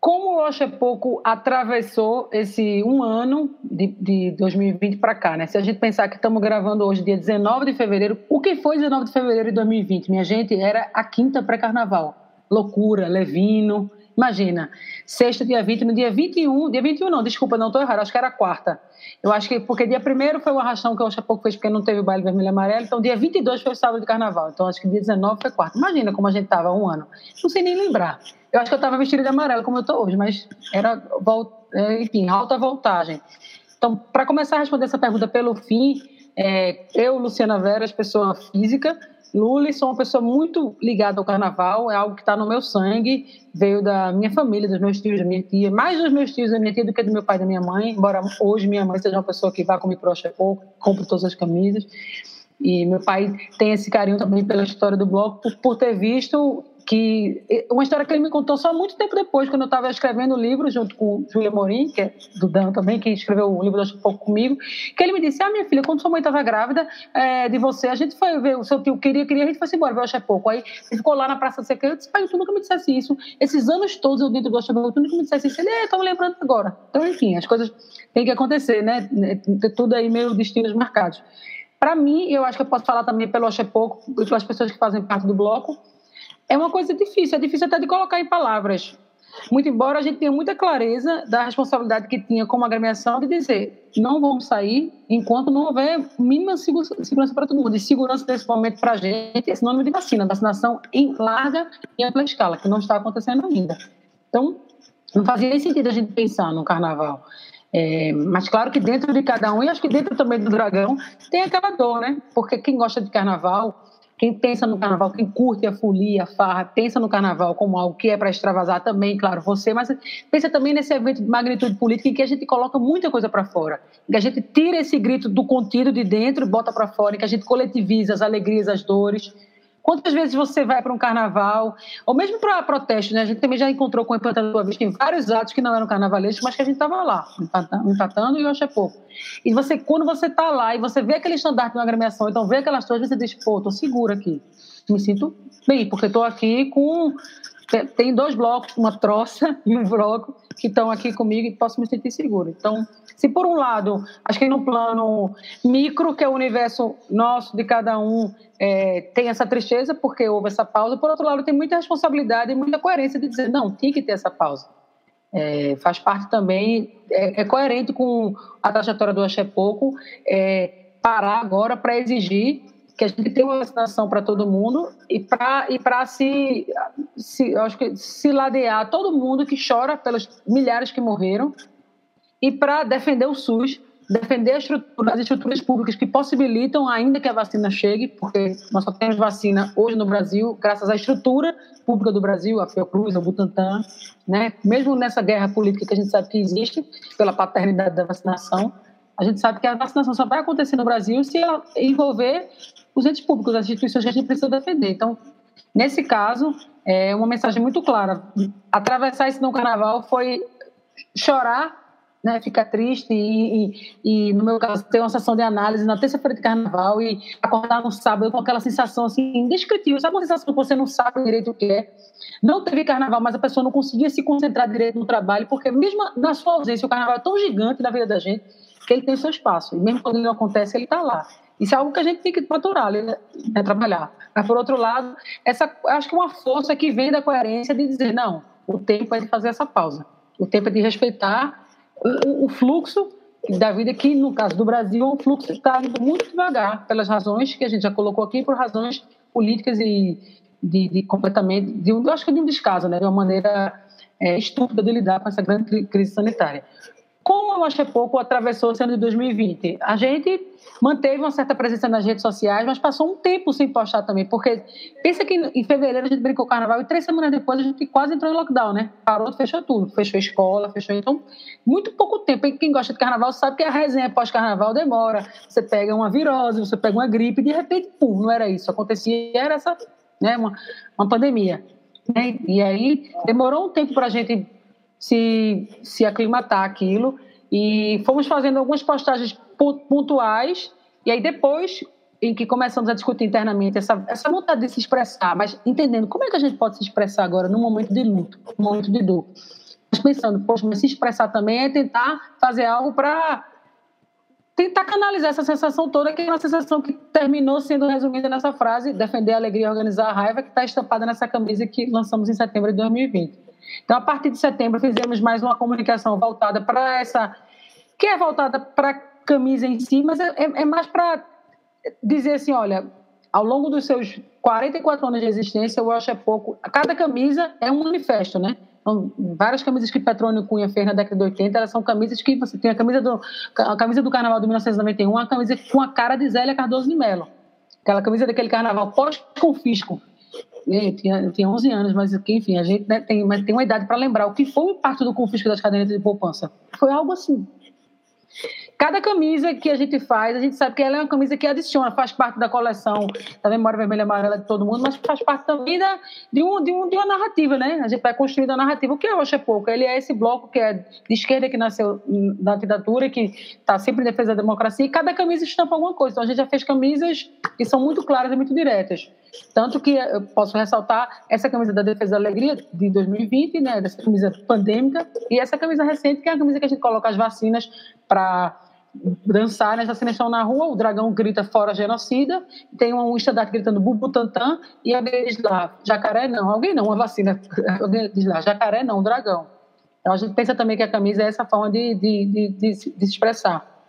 Como o Oxe Pouco atravessou esse um ano de, de 2020 para cá, né? Se a gente pensar que estamos gravando hoje, dia 19 de fevereiro, o que foi 19 de fevereiro de 2020, minha gente? Era a quinta pré-carnaval. Loucura, Levino. Imagina, sexta, dia 20, no dia 21, dia 21 não, desculpa, não estou errado, acho que era quarta. Eu acho que, porque dia primeiro foi o arrastão que o Pouco fez porque não teve o baile vermelho e amarelo, então dia 22 foi o sábado de carnaval, então acho que dia 19 foi quarta. Imagina como a gente estava um ano. Não sei nem lembrar. Eu acho que eu estava vestida de amarelo, como eu estou hoje, mas era, é, enfim, alta voltagem. Então, para começar a responder essa pergunta pelo fim, é, eu, Luciana Veras, pessoa física, Luli, sou uma pessoa muito ligada ao carnaval, é algo que está no meu sangue, veio da minha família, dos meus tios, da minha tia, mais dos meus tios da minha tia do que do meu pai e da minha mãe, embora hoje minha mãe seja uma pessoa que vá para o pouco, compro todas as camisas. E meu pai tem esse carinho também pela história do bloco, por, por ter visto que uma história que ele me contou só muito tempo depois, quando eu estava escrevendo o livro junto com Júlia Morim, que é do Dan também, que escreveu o livro do pouco comigo, que ele me disse: Ah, minha filha, quando sua mãe estava grávida é, de você, a gente foi ver o seu tio queria, queria, a gente foi embora ver o pouco. Aí ele ficou lá na Praça Seca. Eu disse: Pai, tu nunca me dissesse isso. Esses anos todos eu dentro do Oxapouco, tu nunca me dissesse isso. Ele, é, estou me lembrando agora. Então, enfim, as coisas têm que acontecer, né? Tudo aí meio destinos marcados. Para mim, eu acho que eu posso falar também pelo Oxapouco e pelas pessoas que fazem parte do bloco é uma coisa difícil, é difícil até de colocar em palavras. Muito embora a gente tenha muita clareza da responsabilidade que tinha como agremiação de dizer não vamos sair enquanto não houver mínima segurança para todo mundo. E segurança nesse momento para a gente é sinônimo de vacina, vacinação em larga e ampla escala, que não está acontecendo ainda. Então, não fazia sentido a gente pensar no carnaval. É, mas claro que dentro de cada um, e acho que dentro também do dragão, tem aquela dor, né? Porque quem gosta de carnaval quem pensa no carnaval, quem curte a folia, a farra, pensa no carnaval como algo que é para extravasar também, claro, você, mas pensa também nesse evento de magnitude política em que a gente coloca muita coisa para fora, que a gente tira esse grito do contido de dentro e bota para fora, que a gente coletiviza as alegrias, as dores, Quantas vezes você vai para um carnaval, ou mesmo para protesto, né? A gente também já encontrou com o Implantador Vista em vários atos que não eram carnavalescos, mas que a gente estava lá, empatando, e eu achei pouco. E você, quando você está lá e você vê aquele estandarte de uma agremiação, então vê aquelas coisas, você diz, pô, tô segura aqui. Me sinto bem, porque estou aqui com tem dois blocos, uma troça e um bloco, que estão aqui comigo e posso me sentir seguro. Então, se por um lado, acho que no plano micro, que é o universo nosso, de cada um, é, tem essa tristeza porque houve essa pausa, por outro lado, tem muita responsabilidade e muita coerência de dizer, não, tinha que ter essa pausa. É, faz parte também, é, é, coerente com a trajetória do Axé Pouco, é, parar agora para exigir que a gente tenha uma vacinação para todo mundo e para e para se, se acho que se ladear todo mundo que chora pelos milhares que morreram e para defender o SUS, defender estrutura, as estruturas públicas que possibilitam ainda que a vacina chegue, porque nós só temos vacina hoje no Brasil graças à estrutura pública do Brasil, a Fiocruz, a Butantan, né? Mesmo nessa guerra política que a gente sabe que existe pela paternidade da vacinação, a gente sabe que a vacinação só vai acontecer no Brasil se ela envolver os entes públicos, as instituições que a gente precisa defender. Então, nesse caso, é uma mensagem muito clara. Atravessar esse não carnaval foi chorar, né, ficar triste e, e, e, no meu caso, ter uma sessão de análise na terça-feira de carnaval e acordar no sábado com aquela sensação assim, indescritível. Sabe uma sensação que você não sabe direito o que é? Não teve carnaval, mas a pessoa não conseguia se concentrar direito no trabalho, porque mesmo na sua ausência, o carnaval é tão gigante na vida da gente que ele tem seu espaço. E mesmo quando ele não acontece, ele está lá. Isso é algo que a gente tem que maturar, né, né, trabalhar. Mas, por outro lado, essa, acho que uma força que vem da coerência de dizer, não, o tempo é de fazer essa pausa. O tempo é de respeitar o, o fluxo da vida, que no caso do Brasil um fluxo está indo muito devagar, pelas razões que a gente já colocou aqui, por razões políticas e de, de completamente, de, eu acho que de um descaso, né, de uma maneira é, estúpida de lidar com essa grande crise sanitária. Como o Achei Pouco atravessou esse ano de 2020? A gente manteve uma certa presença nas redes sociais, mas passou um tempo sem postar também, porque pensa que em fevereiro a gente brincou o carnaval e três semanas depois a gente quase entrou em lockdown, né? Parou, fechou tudo, fechou escola, fechou. Então, muito pouco tempo. E quem gosta de carnaval sabe que a resenha pós-carnaval demora. Você pega uma virose, você pega uma gripe, de repente, pum, não era isso. Acontecia, era essa, né, uma, uma pandemia. E aí demorou um tempo para a gente se, se aclimatar aquilo. E fomos fazendo algumas postagens pontuais, e aí depois em que começamos a discutir internamente essa, essa vontade de se expressar, mas entendendo como é que a gente pode se expressar agora num momento de luto, num momento de dor. pensando, poxa, mas se expressar também é tentar fazer algo para tentar canalizar essa sensação toda, que é uma sensação que terminou sendo resumida nessa frase, defender a alegria e organizar a raiva, que está estampada nessa camisa que lançamos em setembro de 2020. Então, a partir de setembro, fizemos mais uma comunicação voltada para essa, que é voltada para a camisa em si, mas é, é, é mais para dizer assim, olha, ao longo dos seus 44 anos de existência, eu acho é pouco. Cada camisa é um manifesto, né? Então, várias camisas que Petrônio Cunha fez na década de 80, elas são camisas que você tem a camisa do, a camisa do Carnaval de 1991, a camisa com a cara de Zélia Cardoso de Mello. Aquela camisa daquele Carnaval pós-confisco. Eu tinha, eu tinha 11 anos, mas enfim, a gente né, tem, mas tem uma idade para lembrar o que foi o impacto do confisco das cadernetas de poupança. Foi algo assim, Cada camisa que a gente faz, a gente sabe que ela é uma camisa que adiciona, faz parte da coleção da memória vermelha e amarela de todo mundo, mas faz parte também da, de, um, de, um, de uma narrativa, né? A gente vai construindo a narrativa. O que é o Pouco? Ele é esse bloco que é de esquerda que nasceu na ditadura, que está sempre em defesa da democracia, e cada camisa estampa alguma coisa. Então a gente já fez camisas que são muito claras e muito diretas. Tanto que eu posso ressaltar essa camisa da Defesa da Alegria de 2020, né? Dessa camisa pandêmica, e essa camisa recente, que é a camisa que a gente coloca as vacinas para dançar nessa seleção na rua, o dragão grita fora genocida, tem um estandarte gritando Bubutantan, e alguém diz lá, jacaré não, alguém não, uma vacina, alguém diz lá, jacaré não, dragão. Então a gente pensa também que a camisa é essa forma de, de, de, de, se expressar.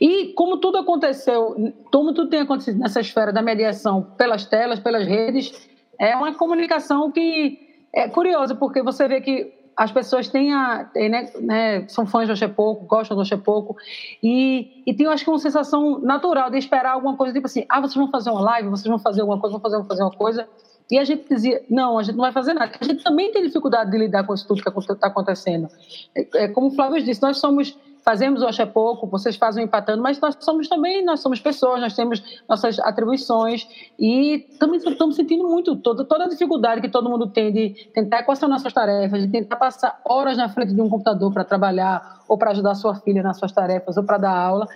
E como tudo aconteceu, como tudo tem acontecido nessa esfera da mediação pelas telas, pelas redes, é uma comunicação que é curiosa, porque você vê que as pessoas têm a, né, né, são fãs do Oxepoco, gostam do Oxepoco, e, e tem, acho que, uma sensação natural de esperar alguma coisa, tipo assim, ah, vocês vão fazer uma live, vocês vão fazer alguma coisa, vão fazer, vão fazer uma coisa, e a gente dizia, não, a gente não vai fazer nada, a gente também tem dificuldade de lidar com isso tudo que está acontecendo. É, é, como o Flávio disse, nós somos fazemos o Oxe Pouco, vocês fazem o Empatando, mas nós somos também, nós somos pessoas, nós temos nossas atribuições e também estamos sentindo muito toda, toda a dificuldade que todo mundo tem de tentar equacionar suas tarefas, de tentar passar horas na frente de um computador para trabalhar ou para ajudar sua filha nas suas tarefas ou para dar aula.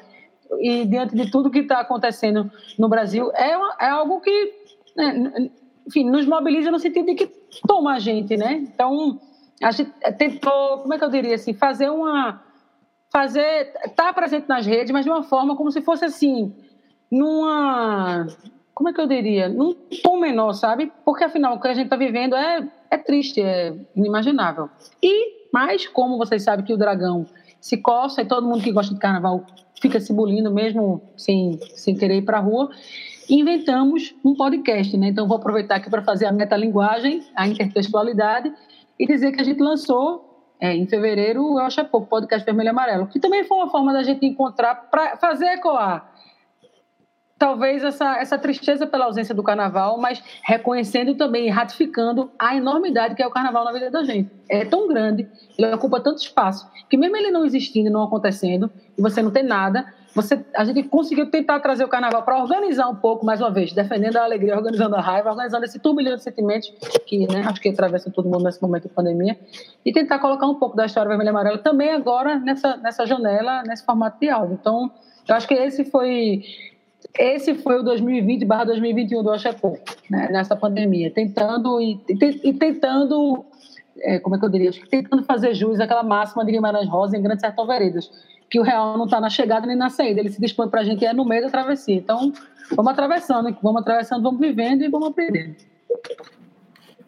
E diante de tudo que está acontecendo no Brasil, é, uma, é algo que, né, enfim, nos mobiliza no sentido de que toma a gente, né? Então, a gente tentou, como é que eu diria assim, fazer uma fazer, tá presente nas redes, mas de uma forma como se fosse assim, numa, como é que eu diria, num tom menor, sabe? Porque afinal o que a gente está vivendo é, é triste, é inimaginável. E, mas como vocês sabem que o dragão se coça e todo mundo que gosta de carnaval fica se bulindo mesmo sem, sem querer ir para a rua, inventamos um podcast, né? Então vou aproveitar aqui para fazer a metalinguagem, a intertextualidade e dizer que a gente lançou é, em fevereiro, eu acho é pouco, podcast Vermelho e Amarelo, que também foi uma forma da gente encontrar para fazer ecoar talvez essa, essa tristeza pela ausência do carnaval, mas reconhecendo também e ratificando a enormidade que é o carnaval na vida da gente. É tão grande, ele ocupa tanto espaço, que mesmo ele não existindo, não acontecendo, e você não tem nada, você, a gente conseguiu tentar trazer o carnaval para organizar um pouco, mais uma vez, defendendo a alegria, organizando a raiva, organizando esse turbilhão de sentimentos que né, acho que atravessa todo mundo nesse momento de pandemia, e tentar colocar um pouco da história vermelha e amarela também agora nessa, nessa janela, nesse formato de áudio. Então, eu acho que esse foi esse foi o 2020/2021 do Oxapô, né, nessa pandemia, tentando e, e tentando, é, como é que eu diria, tentando fazer jus àquela máxima de Guimarães Rosa em Grande Sertão Veredas, que o real não está na chegada nem na saída, ele se dispõe para a gente é no meio da travessia. Então, vamos atravessando, vamos atravessando, vamos vivendo e vamos aprendendo.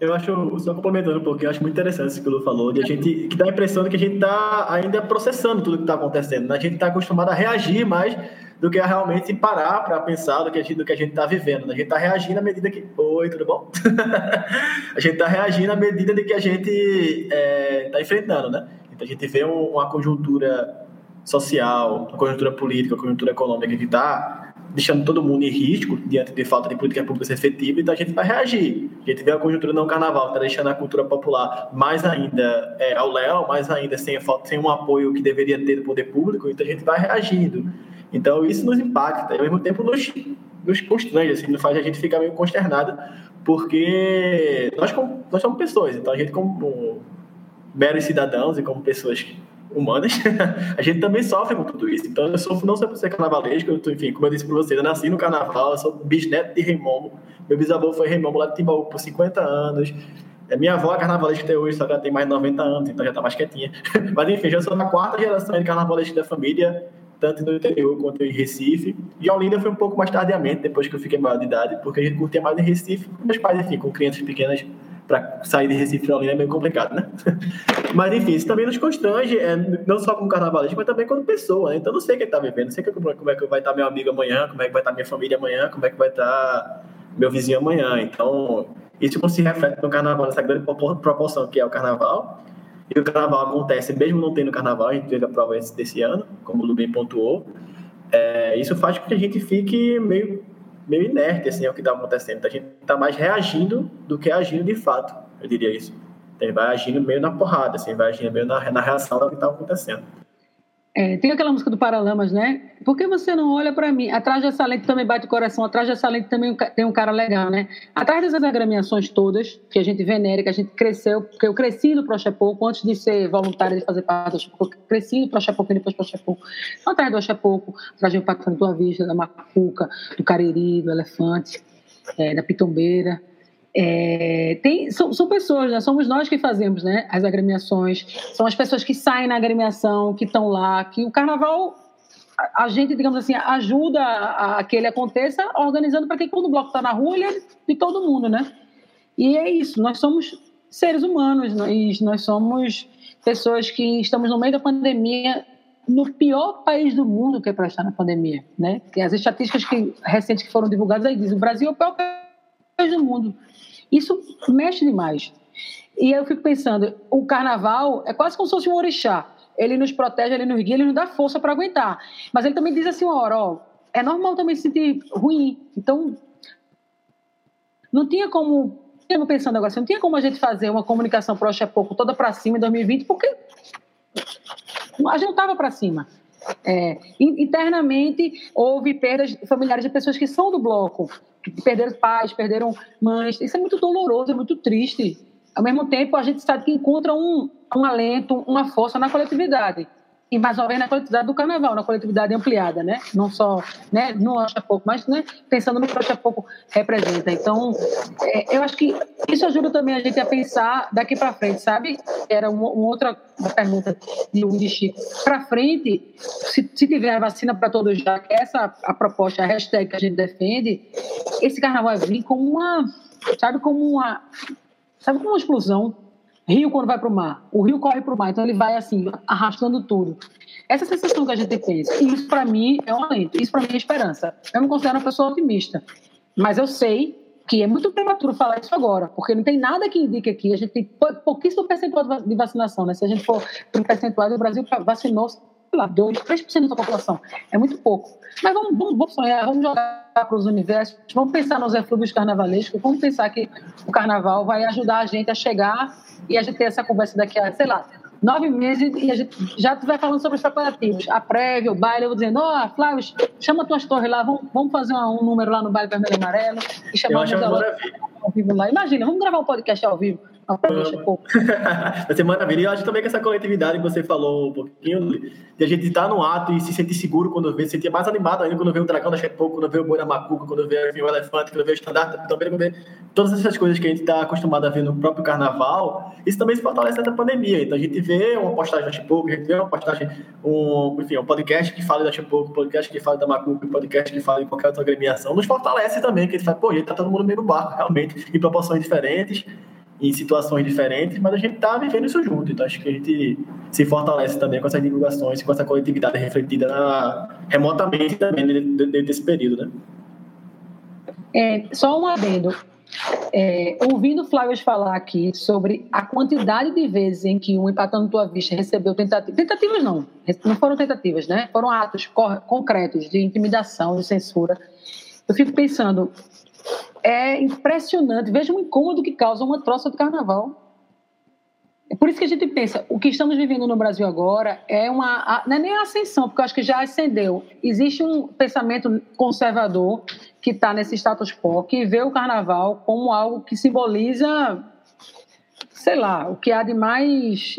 Eu acho, só complementando um pouco, eu acho muito interessante isso que o Lu falou, de a gente, que dá a impressão de que a gente está ainda processando tudo que está acontecendo, né? a gente está acostumado a reagir mais do que a realmente parar para pensar do que a gente do que a gente está vivendo. Né? A gente está reagindo à medida que. Oi, tudo bom? a gente está reagindo à medida de que a gente está é, tá enfrentando, né? Então a gente vê uma conjuntura social, uma conjuntura política, uma conjuntura econômica que está deixando todo mundo em risco diante de falta de política pública efetiva, então a gente vai reagir. A gente vê a conjuntura não carnaval, está deixando a cultura popular mais ainda é, ao léu, mais ainda sem, sem um apoio que deveria ter do poder público, então a gente vai reagindo. Então isso nos impacta, e ao mesmo tempo nos, nos constrange, assim, faz a gente ficar meio consternado, porque nós, nós somos pessoas, então a gente como meros cidadãos e como pessoas humanas, a gente também sofre com tudo isso. Então eu sofro não só por ser carnavalesco, eu tô, enfim, como eu disse para você, eu nasci no carnaval, eu sou bisneto de Rei Momo, meu bisavô foi Rei Momo lá de Timbaú por 50 anos, É minha avó é carnavalesca até hoje, só que ela tem mais de 90 anos, então já tá mais quietinha. Mas enfim, já sou da quarta geração de carnavalesca da família, tanto no interior quanto em Recife. E Olinda foi um pouco mais tardiamente, depois que eu fiquei maior de idade, porque a gente curtia mais em Recife. Meus pais, enfim, com crianças pequenas, para sair de Recife para é meio complicado, né? mas enfim, isso também nos constrange, é, não só como carnavalista, mas também como pessoa. Né? Então não sei quem está vivendo, não sei como é que vai estar meu amigo amanhã, como é que vai estar minha família amanhã, como é que vai estar meu vizinho amanhã. Então, isso não se reflete no carnaval, nessa grande proporção que é o carnaval. E o carnaval acontece, mesmo não tendo carnaval, a gente teve a prova desse ano, como o Lubin pontuou. É, isso faz com que a gente fique meio meio inerte assim ao que está acontecendo. A gente está mais reagindo do que agindo de fato, eu diria isso. Ele vai agindo meio na porrada, assim, vai agindo meio na, na reação do que está acontecendo. É, tem aquela música do Paralamas, né? Por que você não olha para mim? Atrás dessa lente também bate o coração, atrás dessa lente também tem um cara legal, né? Atrás dessas agremiações todas, que a gente venera, que a gente cresceu, porque eu cresci no Prochepoco antes de ser voluntária de fazer parte do Prochepoco, cresci no Prochepoco e depois Prochepoco. Então, atrás do Prochepoco, atrás do da Tua Vista, da Macuca, do Cariri, do Elefante, é, da Pitombeira, é, tem, são, são, pessoas, né? somos nós que fazemos né? as agremiações, são as pessoas que saem na agremiação, que estão lá, que o carnaval, a, a gente, digamos assim, ajuda a, a que ele aconteça, organizando para que quando o bloco está na rua, ele é de todo mundo, né? E é isso, nós somos seres humanos, nós, nós somos pessoas que estamos no meio da pandemia, no pior país do mundo que é para estar na pandemia, né? Tem as estatísticas que, recentes que foram divulgadas aí dizem o Brasil é o pior país do mundo. Isso mexe demais. E eu fico pensando, o carnaval é quase como se fosse um orixá. Ele nos protege, ele nos guia, ele nos dá força para aguentar. Mas ele também diz assim uma hora, ó, é normal também se sentir ruim. Então, não tinha como, eu pensando agora, assim, não tinha como a gente fazer uma comunicação pro pouco toda para cima em 2020, porque a gente não estava para cima. É, internamente houve perdas familiares de pessoas que são do bloco, perderam pais, perderam mães. Isso é muito doloroso, é muito triste. Ao mesmo tempo, a gente sabe que encontra um, um alento, uma força na coletividade e mais ou menos na coletividade do carnaval, na coletividade ampliada, né? Não só, né? Não acha pouco, mas né? pensando no que acha pouco representa. Então, é, eu acho que isso ajuda também a gente a pensar daqui para frente, sabe? Era uma, uma outra pergunta de um de Chico. Para frente, se, se, tiver vacina para todos já, que essa a proposta, a hashtag que a gente defende, esse carnaval vai vir como uma, sabe, como uma, sabe, como uma explosão Rio quando vai para o mar, o rio corre para o mar, então ele vai assim, arrastando tudo. Essa sensação que a gente pensa, isso para mim é um alento, isso para mim é esperança. Eu me considero uma pessoa otimista, mas eu sei que é muito prematuro falar isso agora, porque não tem nada que indique aqui, a gente tem pouquíssimo percentual de vacinação, né? Se a gente for para o percentual, o Brasil vacinou lá, 2, 3% da população. É muito pouco. Mas vamos, vamos, vamos sonhar, vamos jogar para os universos, vamos pensar nos eflúvios carnavalescos, vamos pensar que o carnaval vai ajudar a gente a chegar e a gente ter essa conversa daqui a, sei lá, nove meses e a gente já vai falando sobre os preparativos. A prévia, o baile, eu vou dizendo, ó, oh, Flávio, chama tuas torres lá, vamos, vamos fazer um, número lá no baile vermelho e amarelo e chamar o ao vivo lá. Imagina, vamos gravar um podcast ao vivo. Vai ser maravilha. E eu acho também que essa coletividade que você falou um pouquinho, de a gente estar tá no ato e se sentir seguro quando vê, se sentir mais animado ainda quando vê o dragão da Chepoco, quando vê o boi da macuca, quando vê enfim, o elefante, quando vê o estandarte, também quando vê todas essas coisas que a gente está acostumado a ver no próprio carnaval, isso também se fortalece nessa pandemia. Então a gente vê uma postagem da Chepoco, a gente vê uma postagem, um, enfim, um podcast que fala da Chepoco, um podcast que fala da macuca, um podcast que fala de qualquer outra agremiação, nos fortalece também, que a gente fala, pô, a gente tá todo mundo meio no barco, realmente, em proporções diferentes em situações diferentes, mas a gente está vivendo isso junto. Então acho que a gente se fortalece também com essas divulgações, com essa coletividade refletida na, remotamente também dentro desse período, né? É, só um adendo. É, ouvindo Flávio falar aqui sobre a quantidade de vezes em que um Empatando Tua Vista recebeu tentativas, tentativas não, não foram tentativas, né? Foram atos concretos de intimidação, de censura. Eu fico pensando, é impressionante. Veja o incômodo que causa uma troça de carnaval. É por isso que a gente pensa, o que estamos vivendo no Brasil agora é uma. Não é nem a ascensão, porque eu acho que já ascendeu. Existe um pensamento conservador que está nesse status quo, que vê o carnaval como algo que simboliza, sei lá, o que há de mais.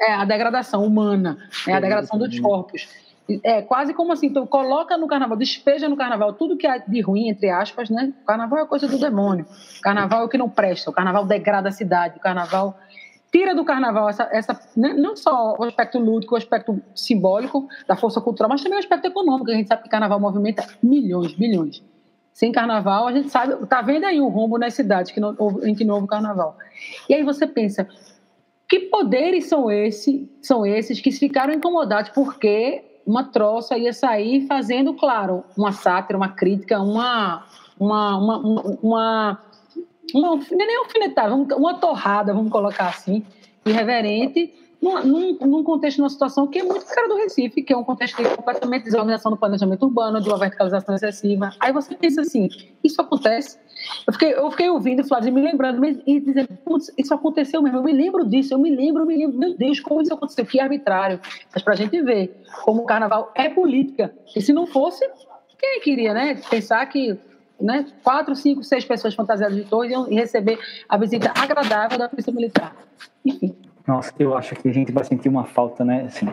É a degradação humana, é a degradação dos corpos. É quase como assim, então coloca no carnaval, despeja no carnaval tudo que há de ruim, entre aspas, né? O carnaval é coisa do demônio. O carnaval é o que não presta, o carnaval degrada a cidade, o carnaval tira do carnaval essa, essa né, não só o aspecto lúdico, o aspecto simbólico da força cultural, mas também o aspecto econômico. A gente sabe que carnaval movimenta milhões, bilhões. Sem carnaval, a gente sabe, tá vendo aí o rombo nas cidades que não, em que não houve carnaval. E aí você pensa, que poderes são, esse, são esses que ficaram incomodados porque uma troça ia sair fazendo, claro, uma sátira, uma crítica, uma, uma, uma, uma, uma, é nem alfinetada, uma torrada, vamos colocar assim, irreverente, num, num, contexto, numa situação que é muito cara do Recife, que é um contexto de completamente desorganização do planejamento urbano, de uma verticalização excessiva. Aí você pensa assim, isso acontece? Eu fiquei, eu fiquei ouvindo Flávio me lembrando e dizendo, putz, isso aconteceu mesmo, eu me lembro disso, eu me lembro, eu me lembro, meu Deus, como isso aconteceu, que arbitrário. Mas para a gente ver como o carnaval é política, e se não fosse, quem queria, né? Pensar que né, quatro, cinco, seis pessoas fantasiadas de torre iam receber a visita agradável da Polícia Militar. Enfim. Nossa, eu acho que a gente vai sentir uma falta, né? Assim,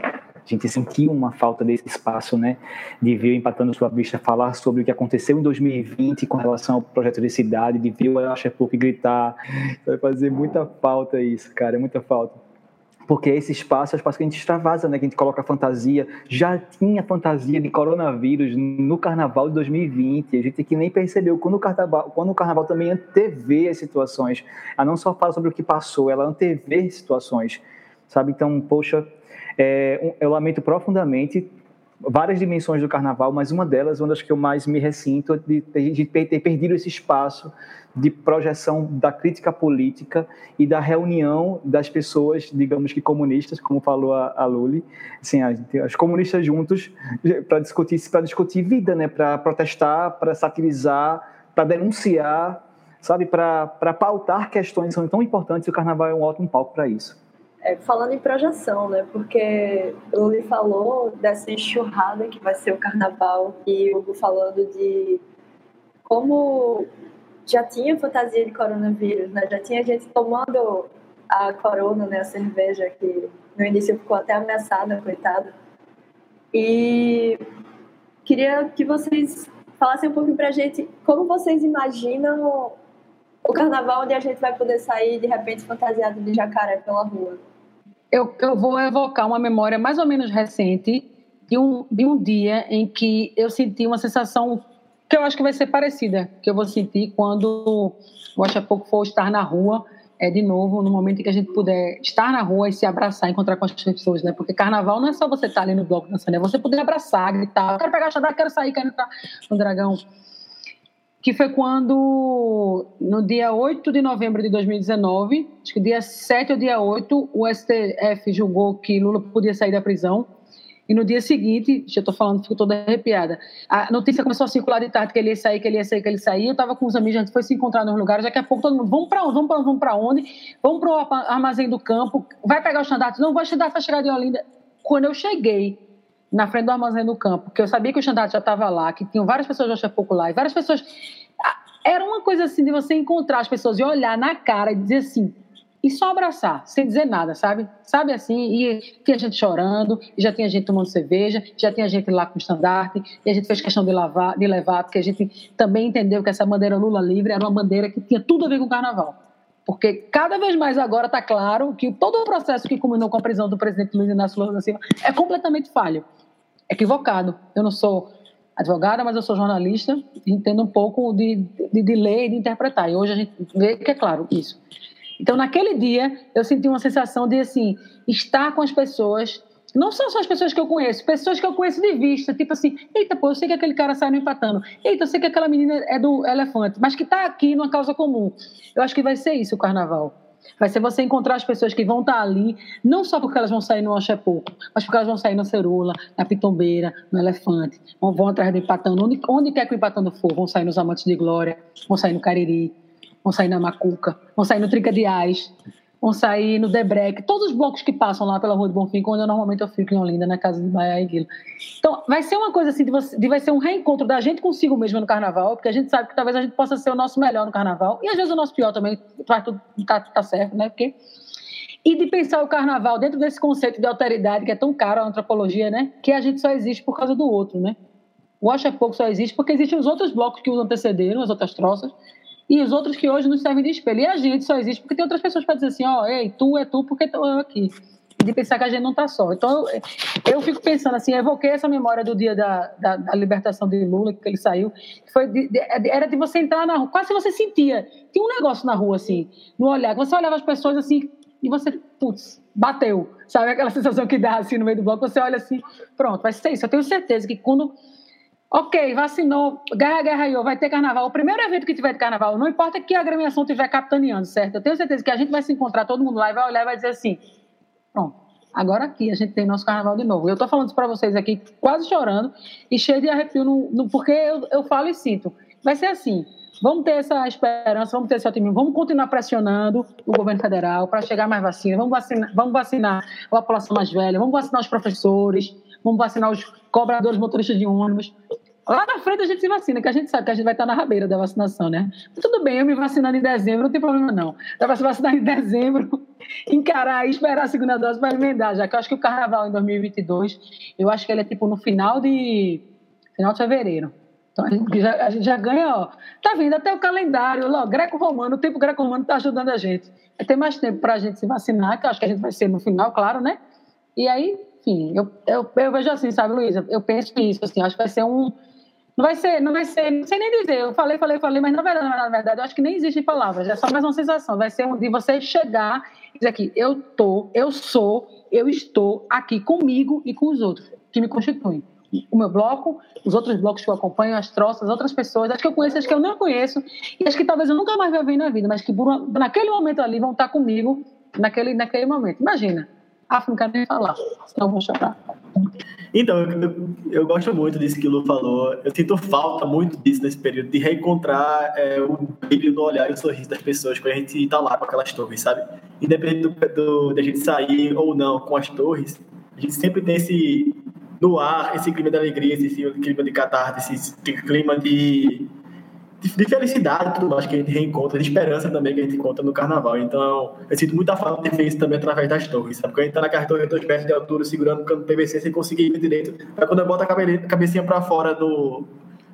a gente sentiu uma falta desse espaço, né? De ver Empatando Sua Vista falar sobre o que aconteceu em 2020 com relação ao projeto de cidade, de ver o Acha Pouco gritar. Vai fazer muita falta isso, cara, muita falta porque esse espaço é o espaço que a gente extravasa, né? Que a gente coloca fantasia. Já tinha fantasia de coronavírus no carnaval de 2020. A gente que nem percebeu quando o carnaval, quando o carnaval também antevê as situações. Ela não só fala sobre o que passou, ela antevê situações, sabe? Então, poxa, é, eu lamento profundamente várias dimensões do carnaval, mas uma delas, uma das que eu mais me ressinto, é de ter perdido esse espaço de projeção da crítica política e da reunião das pessoas, digamos que comunistas, como falou a, a Luli, assim, as comunistas juntos para discutir para discutir vida, né, para protestar, para satirizar, para denunciar, sabe, para pautar questões que são tão importantes. E o Carnaval é um ótimo palco para isso. É, falando em projeção, né? Porque Luli falou dessa enxurrada que vai ser o Carnaval e o Hugo falando de como já tinha fantasia de coronavírus, né? Já tinha gente tomando a corona, né? A cerveja que no início ficou até ameaçada, coitada. E queria que vocês falassem um pouquinho pra gente como vocês imaginam o carnaval onde a gente vai poder sair de repente fantasiado de jacaré pela rua. Eu, eu vou evocar uma memória mais ou menos recente de um, de um dia em que eu senti uma sensação que eu acho que vai ser parecida, que eu vou sentir quando o Acha Pouco for estar na rua, é, de novo, no momento em que a gente puder estar na rua e se abraçar, encontrar com as pessoas, né? Porque carnaval não é só você estar ali no bloco dançando, é você poder abraçar, gritar, quero pegar a xadá, quero sair, quero entrar no dragão. Que foi quando, no dia 8 de novembro de 2019, acho que dia 7 ou dia 8, o STF julgou que Lula podia sair da prisão e no dia seguinte, já estou falando, fico toda arrepiada. A notícia começou a circular de tarde que ele ia sair, que ele ia sair, que ele ia sair. Eu estava com os amigos, a gente foi se encontrar nos lugares. Daqui a pouco todo mundo, vamos para onde? Vamos para onde? Vamos para onde? Vamos para o armazém do campo. Vai pegar o estandarte? Não, vai estandarte vai chegar de Olinda. Quando eu cheguei na frente do armazém do campo, que eu sabia que o estandarte já estava lá, que tinham várias pessoas Oxapoco lá, e várias pessoas. Era uma coisa assim de você encontrar as pessoas e olhar na cara e dizer assim: e só abraçar, sem dizer nada, sabe? Sabe assim, e tinha gente chorando, e já tinha gente tomando cerveja, já tinha gente lá com estandarte, e a gente fez questão de, lavar, de levar, porque a gente também entendeu que essa bandeira Lula livre era uma bandeira que tinha tudo a ver com o carnaval. Porque cada vez mais agora está claro que todo o processo que culminou com a prisão do presidente Luiz Inácio Lula da Silva é completamente falho, equivocado. Eu não sou advogada, mas eu sou jornalista, entendo um pouco de, de, de ler e de interpretar. E hoje a gente vê que é claro isso. Então, naquele dia, eu senti uma sensação de, assim, estar com as pessoas, não são só as pessoas que eu conheço, pessoas que eu conheço de vista, tipo assim, eita, pô, eu sei que aquele cara sai no empatando, eita, eu sei que aquela menina é do elefante, mas que está aqui numa causa comum. Eu acho que vai ser isso o carnaval. Vai ser você encontrar as pessoas que vão estar tá ali, não só porque elas vão sair no Oxepoco, mas porque elas vão sair na Cerula, na Pitombeira, no Elefante, vão, vão atrás do Empatando, onde, onde quer que o Empatando for, vão sair nos Amantes de Glória, vão sair no Cariri, vão sair na Macuca, vão sair no Trinca de Ais, vão sair no Debrec, todos os blocos que passam lá pela Rua do Bonfim, onde eu normalmente eu fico em Olinda, na casa de Baia e Guila. Então, vai ser uma coisa assim, de, você, de vai ser um reencontro da gente consigo mesmo no Carnaval, porque a gente sabe que talvez a gente possa ser o nosso melhor no Carnaval, e às vezes o nosso pior também, tá, tá, tá certo, né? Porque... e de pensar o carnaval dentro desse conceito de alteridade que é tão caro a antropologia, né? Que a gente só existe por causa do outro, né? O Acho é Pouco só existe porque existem os outros blocos que os antecederam, as outras troças, e os outros que hoje nos servem de espelho. E a gente só existe porque tem outras pessoas para dizer assim, ó, oh, ei, tu é tu porque eu aqui. De pensar que a gente não está só. Então, eu, eu, fico pensando assim, evoquei essa memória do dia da, da, da libertação de Lula, que ele saiu, foi de, de, era de você entrar na rua, quase você sentia, tinha um negócio na rua, assim, no olhar, que você olhava as pessoas assim, e você, putz, bateu. Sabe aquela sensação que dá assim no meio do bloco? Você olha assim, pronto, vai ser isso. Eu tenho certeza que quando Ok, vacinou, guerra, guerra, eu, vai ter carnaval. O primeiro evento que tiver de carnaval, não importa que a agremiação estiver capitaneando, certo? Eu tenho certeza que a gente vai se encontrar, todo mundo lá vai olhar e vai dizer assim: pronto, agora aqui a gente tem nosso carnaval de novo. Eu estou falando isso para vocês aqui, quase chorando e cheio de arrepio, no, no, porque eu, eu falo e sinto. Vai ser assim: vamos ter essa esperança, vamos ter esse otimismo, vamos continuar pressionando o governo federal para chegar mais vacina, vamos vacinar, vamos vacinar a população mais velha, vamos vacinar os professores vamos vacinar os cobradores motoristas de ônibus. Lá na frente a gente se vacina, que a gente sabe que a gente vai estar na rabeira da vacinação, né? Tudo bem, eu me vacinando em dezembro, não tem problema não. Dá para se vacinar em dezembro, encarar e esperar a segunda dose para emendar, já que eu acho que o carnaval em 2022, eu acho que ele é tipo no final de final de fevereiro. Então a gente já, a gente já ganha, ó. Tá vindo até o calendário, ó, greco-romano, o tempo greco-romano está ajudando a gente. Ter mais tempo para a gente se vacinar, que eu acho que a gente vai ser no final, claro, né? E aí enfim, eu, eu, eu vejo assim, sabe, Luísa? Eu penso isso, assim, acho que vai ser um. Não vai ser, não vai ser, não sei nem dizer, eu falei, falei, falei, mas na verdade, na verdade, eu acho que nem existe palavras, é só mais uma sensação. Vai ser um de você chegar e dizer aqui, eu tô, eu sou, eu estou aqui comigo e com os outros que me constituem. O meu bloco, os outros blocos que eu acompanho, as troças, as outras pessoas, as que eu conheço, as que eu não conheço, e as que talvez eu nunca mais vou ver na vida, mas que por, naquele momento ali vão estar comigo naquele, naquele momento. Imagina, ah, não quero nem falar, senão vou chorar. Então, eu, eu, gosto muito disso que o Lu falou. Eu sinto falta muito disso nesse período, de reencontrar é, o brilho no olhar e o sorriso das pessoas quando a gente tá lá com aquelas torres, sabe? Independente do, do, da gente sair ou não com as torres, a gente sempre tem esse no ar, esse clima de alegria, esse clima de catarse, esse clima de de felicidade tudo mais que a gente reencontra, de esperança também que a gente encontra no carnaval. Então, eu sinto muita falta de ter isso também através das torres, sabe? Porque a gente tá naquela torre dois metros de altura, segurando o cano PVC sem conseguir ir direito. Aí quando eu boto a cabecinha para fora do,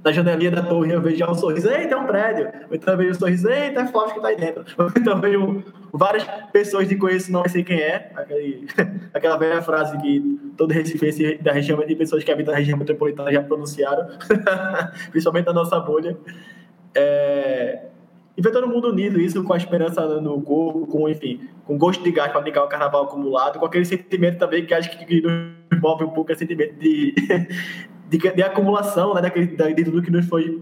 da janelinha da torre, eu vejo já um sorriso, eita, é um prédio. Ou então eu vejo um sorriso, eita, é Flávio que tá aí dentro. Ou então eu vejo várias pessoas de conheço, não sei quem é. Aquele, aquela velha frase que todo Recife da região, de pessoas que habitam na região metropolitana já pronunciaram, principalmente na nossa bolha. É, e ver todo mundo unido, isso com a esperança no corpo, com, enfim, com gosto de gás para brincar o carnaval acumulado, com aquele sentimento também que acho que nos move um pouco, esse sentimento de, de, de, acumulação, né, daquele, de tudo que nos foi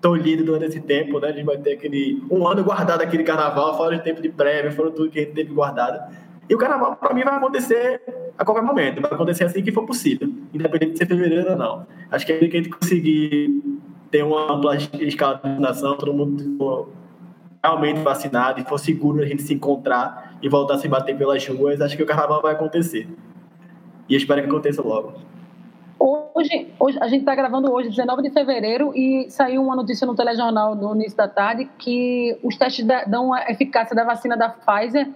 tolhido durante esse tempo, né, a gente vai ter aquele, um ano guardado aquele carnaval, fora de tempo de prévio, fora tudo que a gente teve guardado. E o carnaval, para mim, vai acontecer a qualquer momento, vai acontecer assim que for possível, independente de ser fevereiro ou não. Acho que é que a gente conseguir ter uma ampla escala de vacinação, todo mundo realmente vacinado e for seguro a gente se encontrar e voltar a se bater pelas ruas, acho que o carnaval vai acontecer. E espero que aconteça logo. Hoje, hoje a gente está gravando hoje, 19 de fevereiro, e saiu uma notícia no telejornal no início da tarde que os testes dão a eficácia da vacina da Pfizer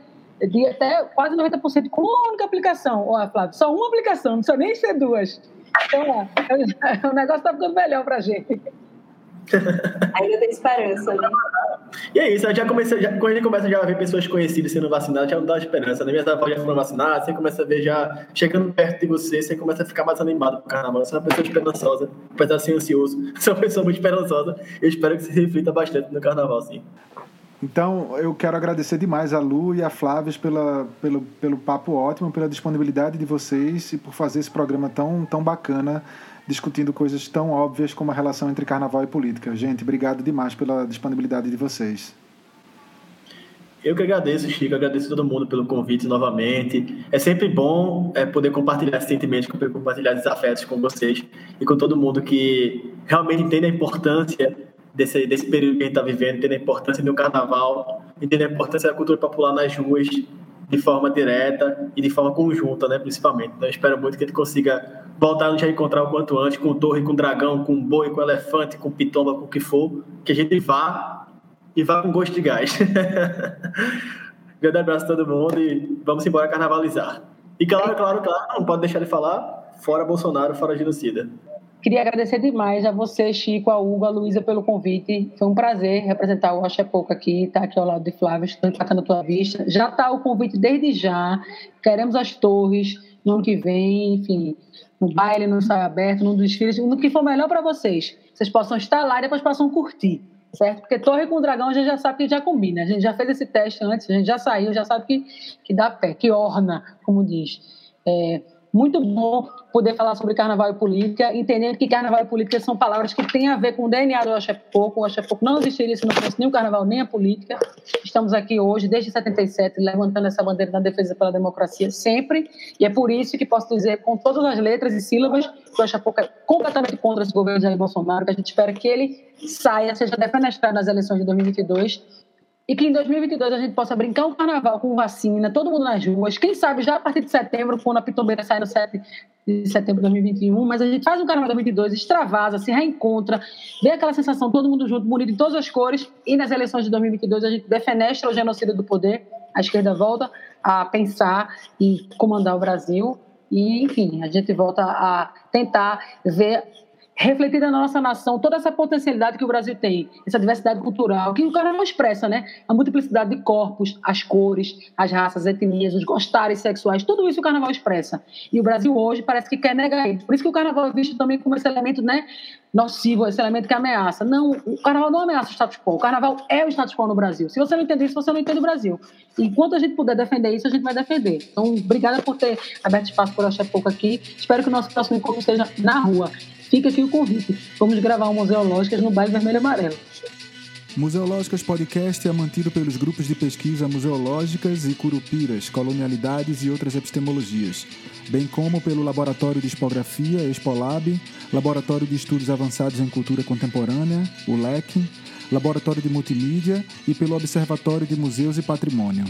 de até quase 90% com uma única aplicação. Ó, Flávio, só uma aplicação, não precisa nem ser duas. Então, o negócio está ficando melhor para a gente. Ainda tem esperança, né? E é isso, já comecei, já, quando a gente começa já a ver pessoas conhecidas sendo vacinadas, já não dá esperança. Né? Minhas avós já foram vacinadas, você começa a ver já chegando perto de você, você começa a ficar mais animado pro carnaval. Você é uma pessoa esperançosa, apesar de ser ansioso. Você é uma pessoa muito esperançosa. Eu espero que você reflita bastante no carnaval, sim. Então, eu quero agradecer demais a Lu e a Flávia pela, pelo, pelo papo ótimo, pela disponibilidade de vocês e por fazer esse programa tão, tão bacana, discutindo coisas tão óbvias como a relação entre carnaval e política. Gente, obrigado demais pela disponibilidade de vocês. Eu que agradeço, Chico, agradeço todo mundo pelo convite novamente. É sempre bom é, poder compartilhar sentimentos, compartilhar desafetos com vocês e com todo mundo que realmente entende a importância desse, desse período que a gente está vivendo, entender a importância do carnaval, entender a importância da cultura popular nas ruas de forma direta e de forma conjunta, né, principalmente. Então, espero muito que gente consiga voltar a nos encontrar o quanto antes, com torre, com dragão, com boi, com elefante, com pitomba, com o que for, que a gente vá e vá com gosto de gás. Grande abraço a todo mundo e vamos embora carnavalizar. E claro, claro, claro, não pode deixar de falar, fora Bolsonaro, fora genocida. Queria agradecer demais a você, Chico, a Hugo, a Luísa pelo convite. Foi um prazer representar o Acho é Pouco aqui, estar tá aqui ao lado de Flávio, estou empatando a tua vista. Já está o convite desde já. Queremos as torres no ano que vem, enfim, no baile, no ensaio aberto, no desfile, no que for melhor para vocês. Vocês possam estar lá e depois possam curtir, certo? Porque Torre com Dragão a gente já sabe que já combina. A gente já fez esse teste antes, a gente já saiu, já sabe que, que dá pé, que orna, como diz. É, muito bom poder falar sobre carnaval e política, entendendo que carnaval e política são palavras que têm a ver com o DNA do Oxapoco. O Oxapoco não existiria se não fosse nem o carnaval nem a política. Estamos aqui hoje, desde 77, levantando essa bandeira da defesa pela democracia sempre, e é por isso que posso dizer com todas as letras e sílabas que o Oxapoco é completamente contra esse governo de Jair Bolsonaro, que a gente espera que ele saia, seja defenestrado nas eleições de 2022 e que em 2022 a gente possa brincar um carnaval com vacina, todo mundo nas ruas, quem sabe já a partir de setembro, quando a Pitombeira sai no 7 de setembro de 2021, mas a gente faz um carnaval 2022, extravasa, se reencontra, vê aquela sensação, todo mundo junto, bonito em todas as cores, e nas eleições de 2022 a gente defenestra o genocídio do poder, a esquerda volta a pensar e comandar o Brasil, e, enfim, a gente volta a tentar ver refletida na nossa nação toda essa potencialidade que o Brasil tem, essa diversidade cultural, que o carnaval expressa, né? A multiplicidade de corpos, as cores, as raças, as etnias, os gostares sexuais, tudo isso o carnaval expressa. E o Brasil hoje parece que quer negar isso. Por isso que o carnaval é visto também como esse elemento, né? Nocivo, esse elemento que ameaça. Não, o carnaval não ameaça o status quo. O carnaval é o status quo no Brasil. Se você não entender isso, você não entende o Brasil. Enquanto a gente puder defender isso, a gente vai defender. Então, obrigada por ter aberto espaço por achar pouco aqui. Espero que o nosso próximo encontro seja na rua. Fica aqui o convite. Vamos gravar um Museológicas no bairro Vermelho e Amarelo. Museológicas Podcast é mantido pelos grupos de pesquisa Museológicas e Curupiras, Colonialidades e outras epistemologias, bem como pelo Laboratório de Expografia, Expolab, Laboratório de Estudos Avançados em Cultura Contemporânea, o LEC, Laboratório de Multimídia e pelo Observatório de Museus e Patrimônio.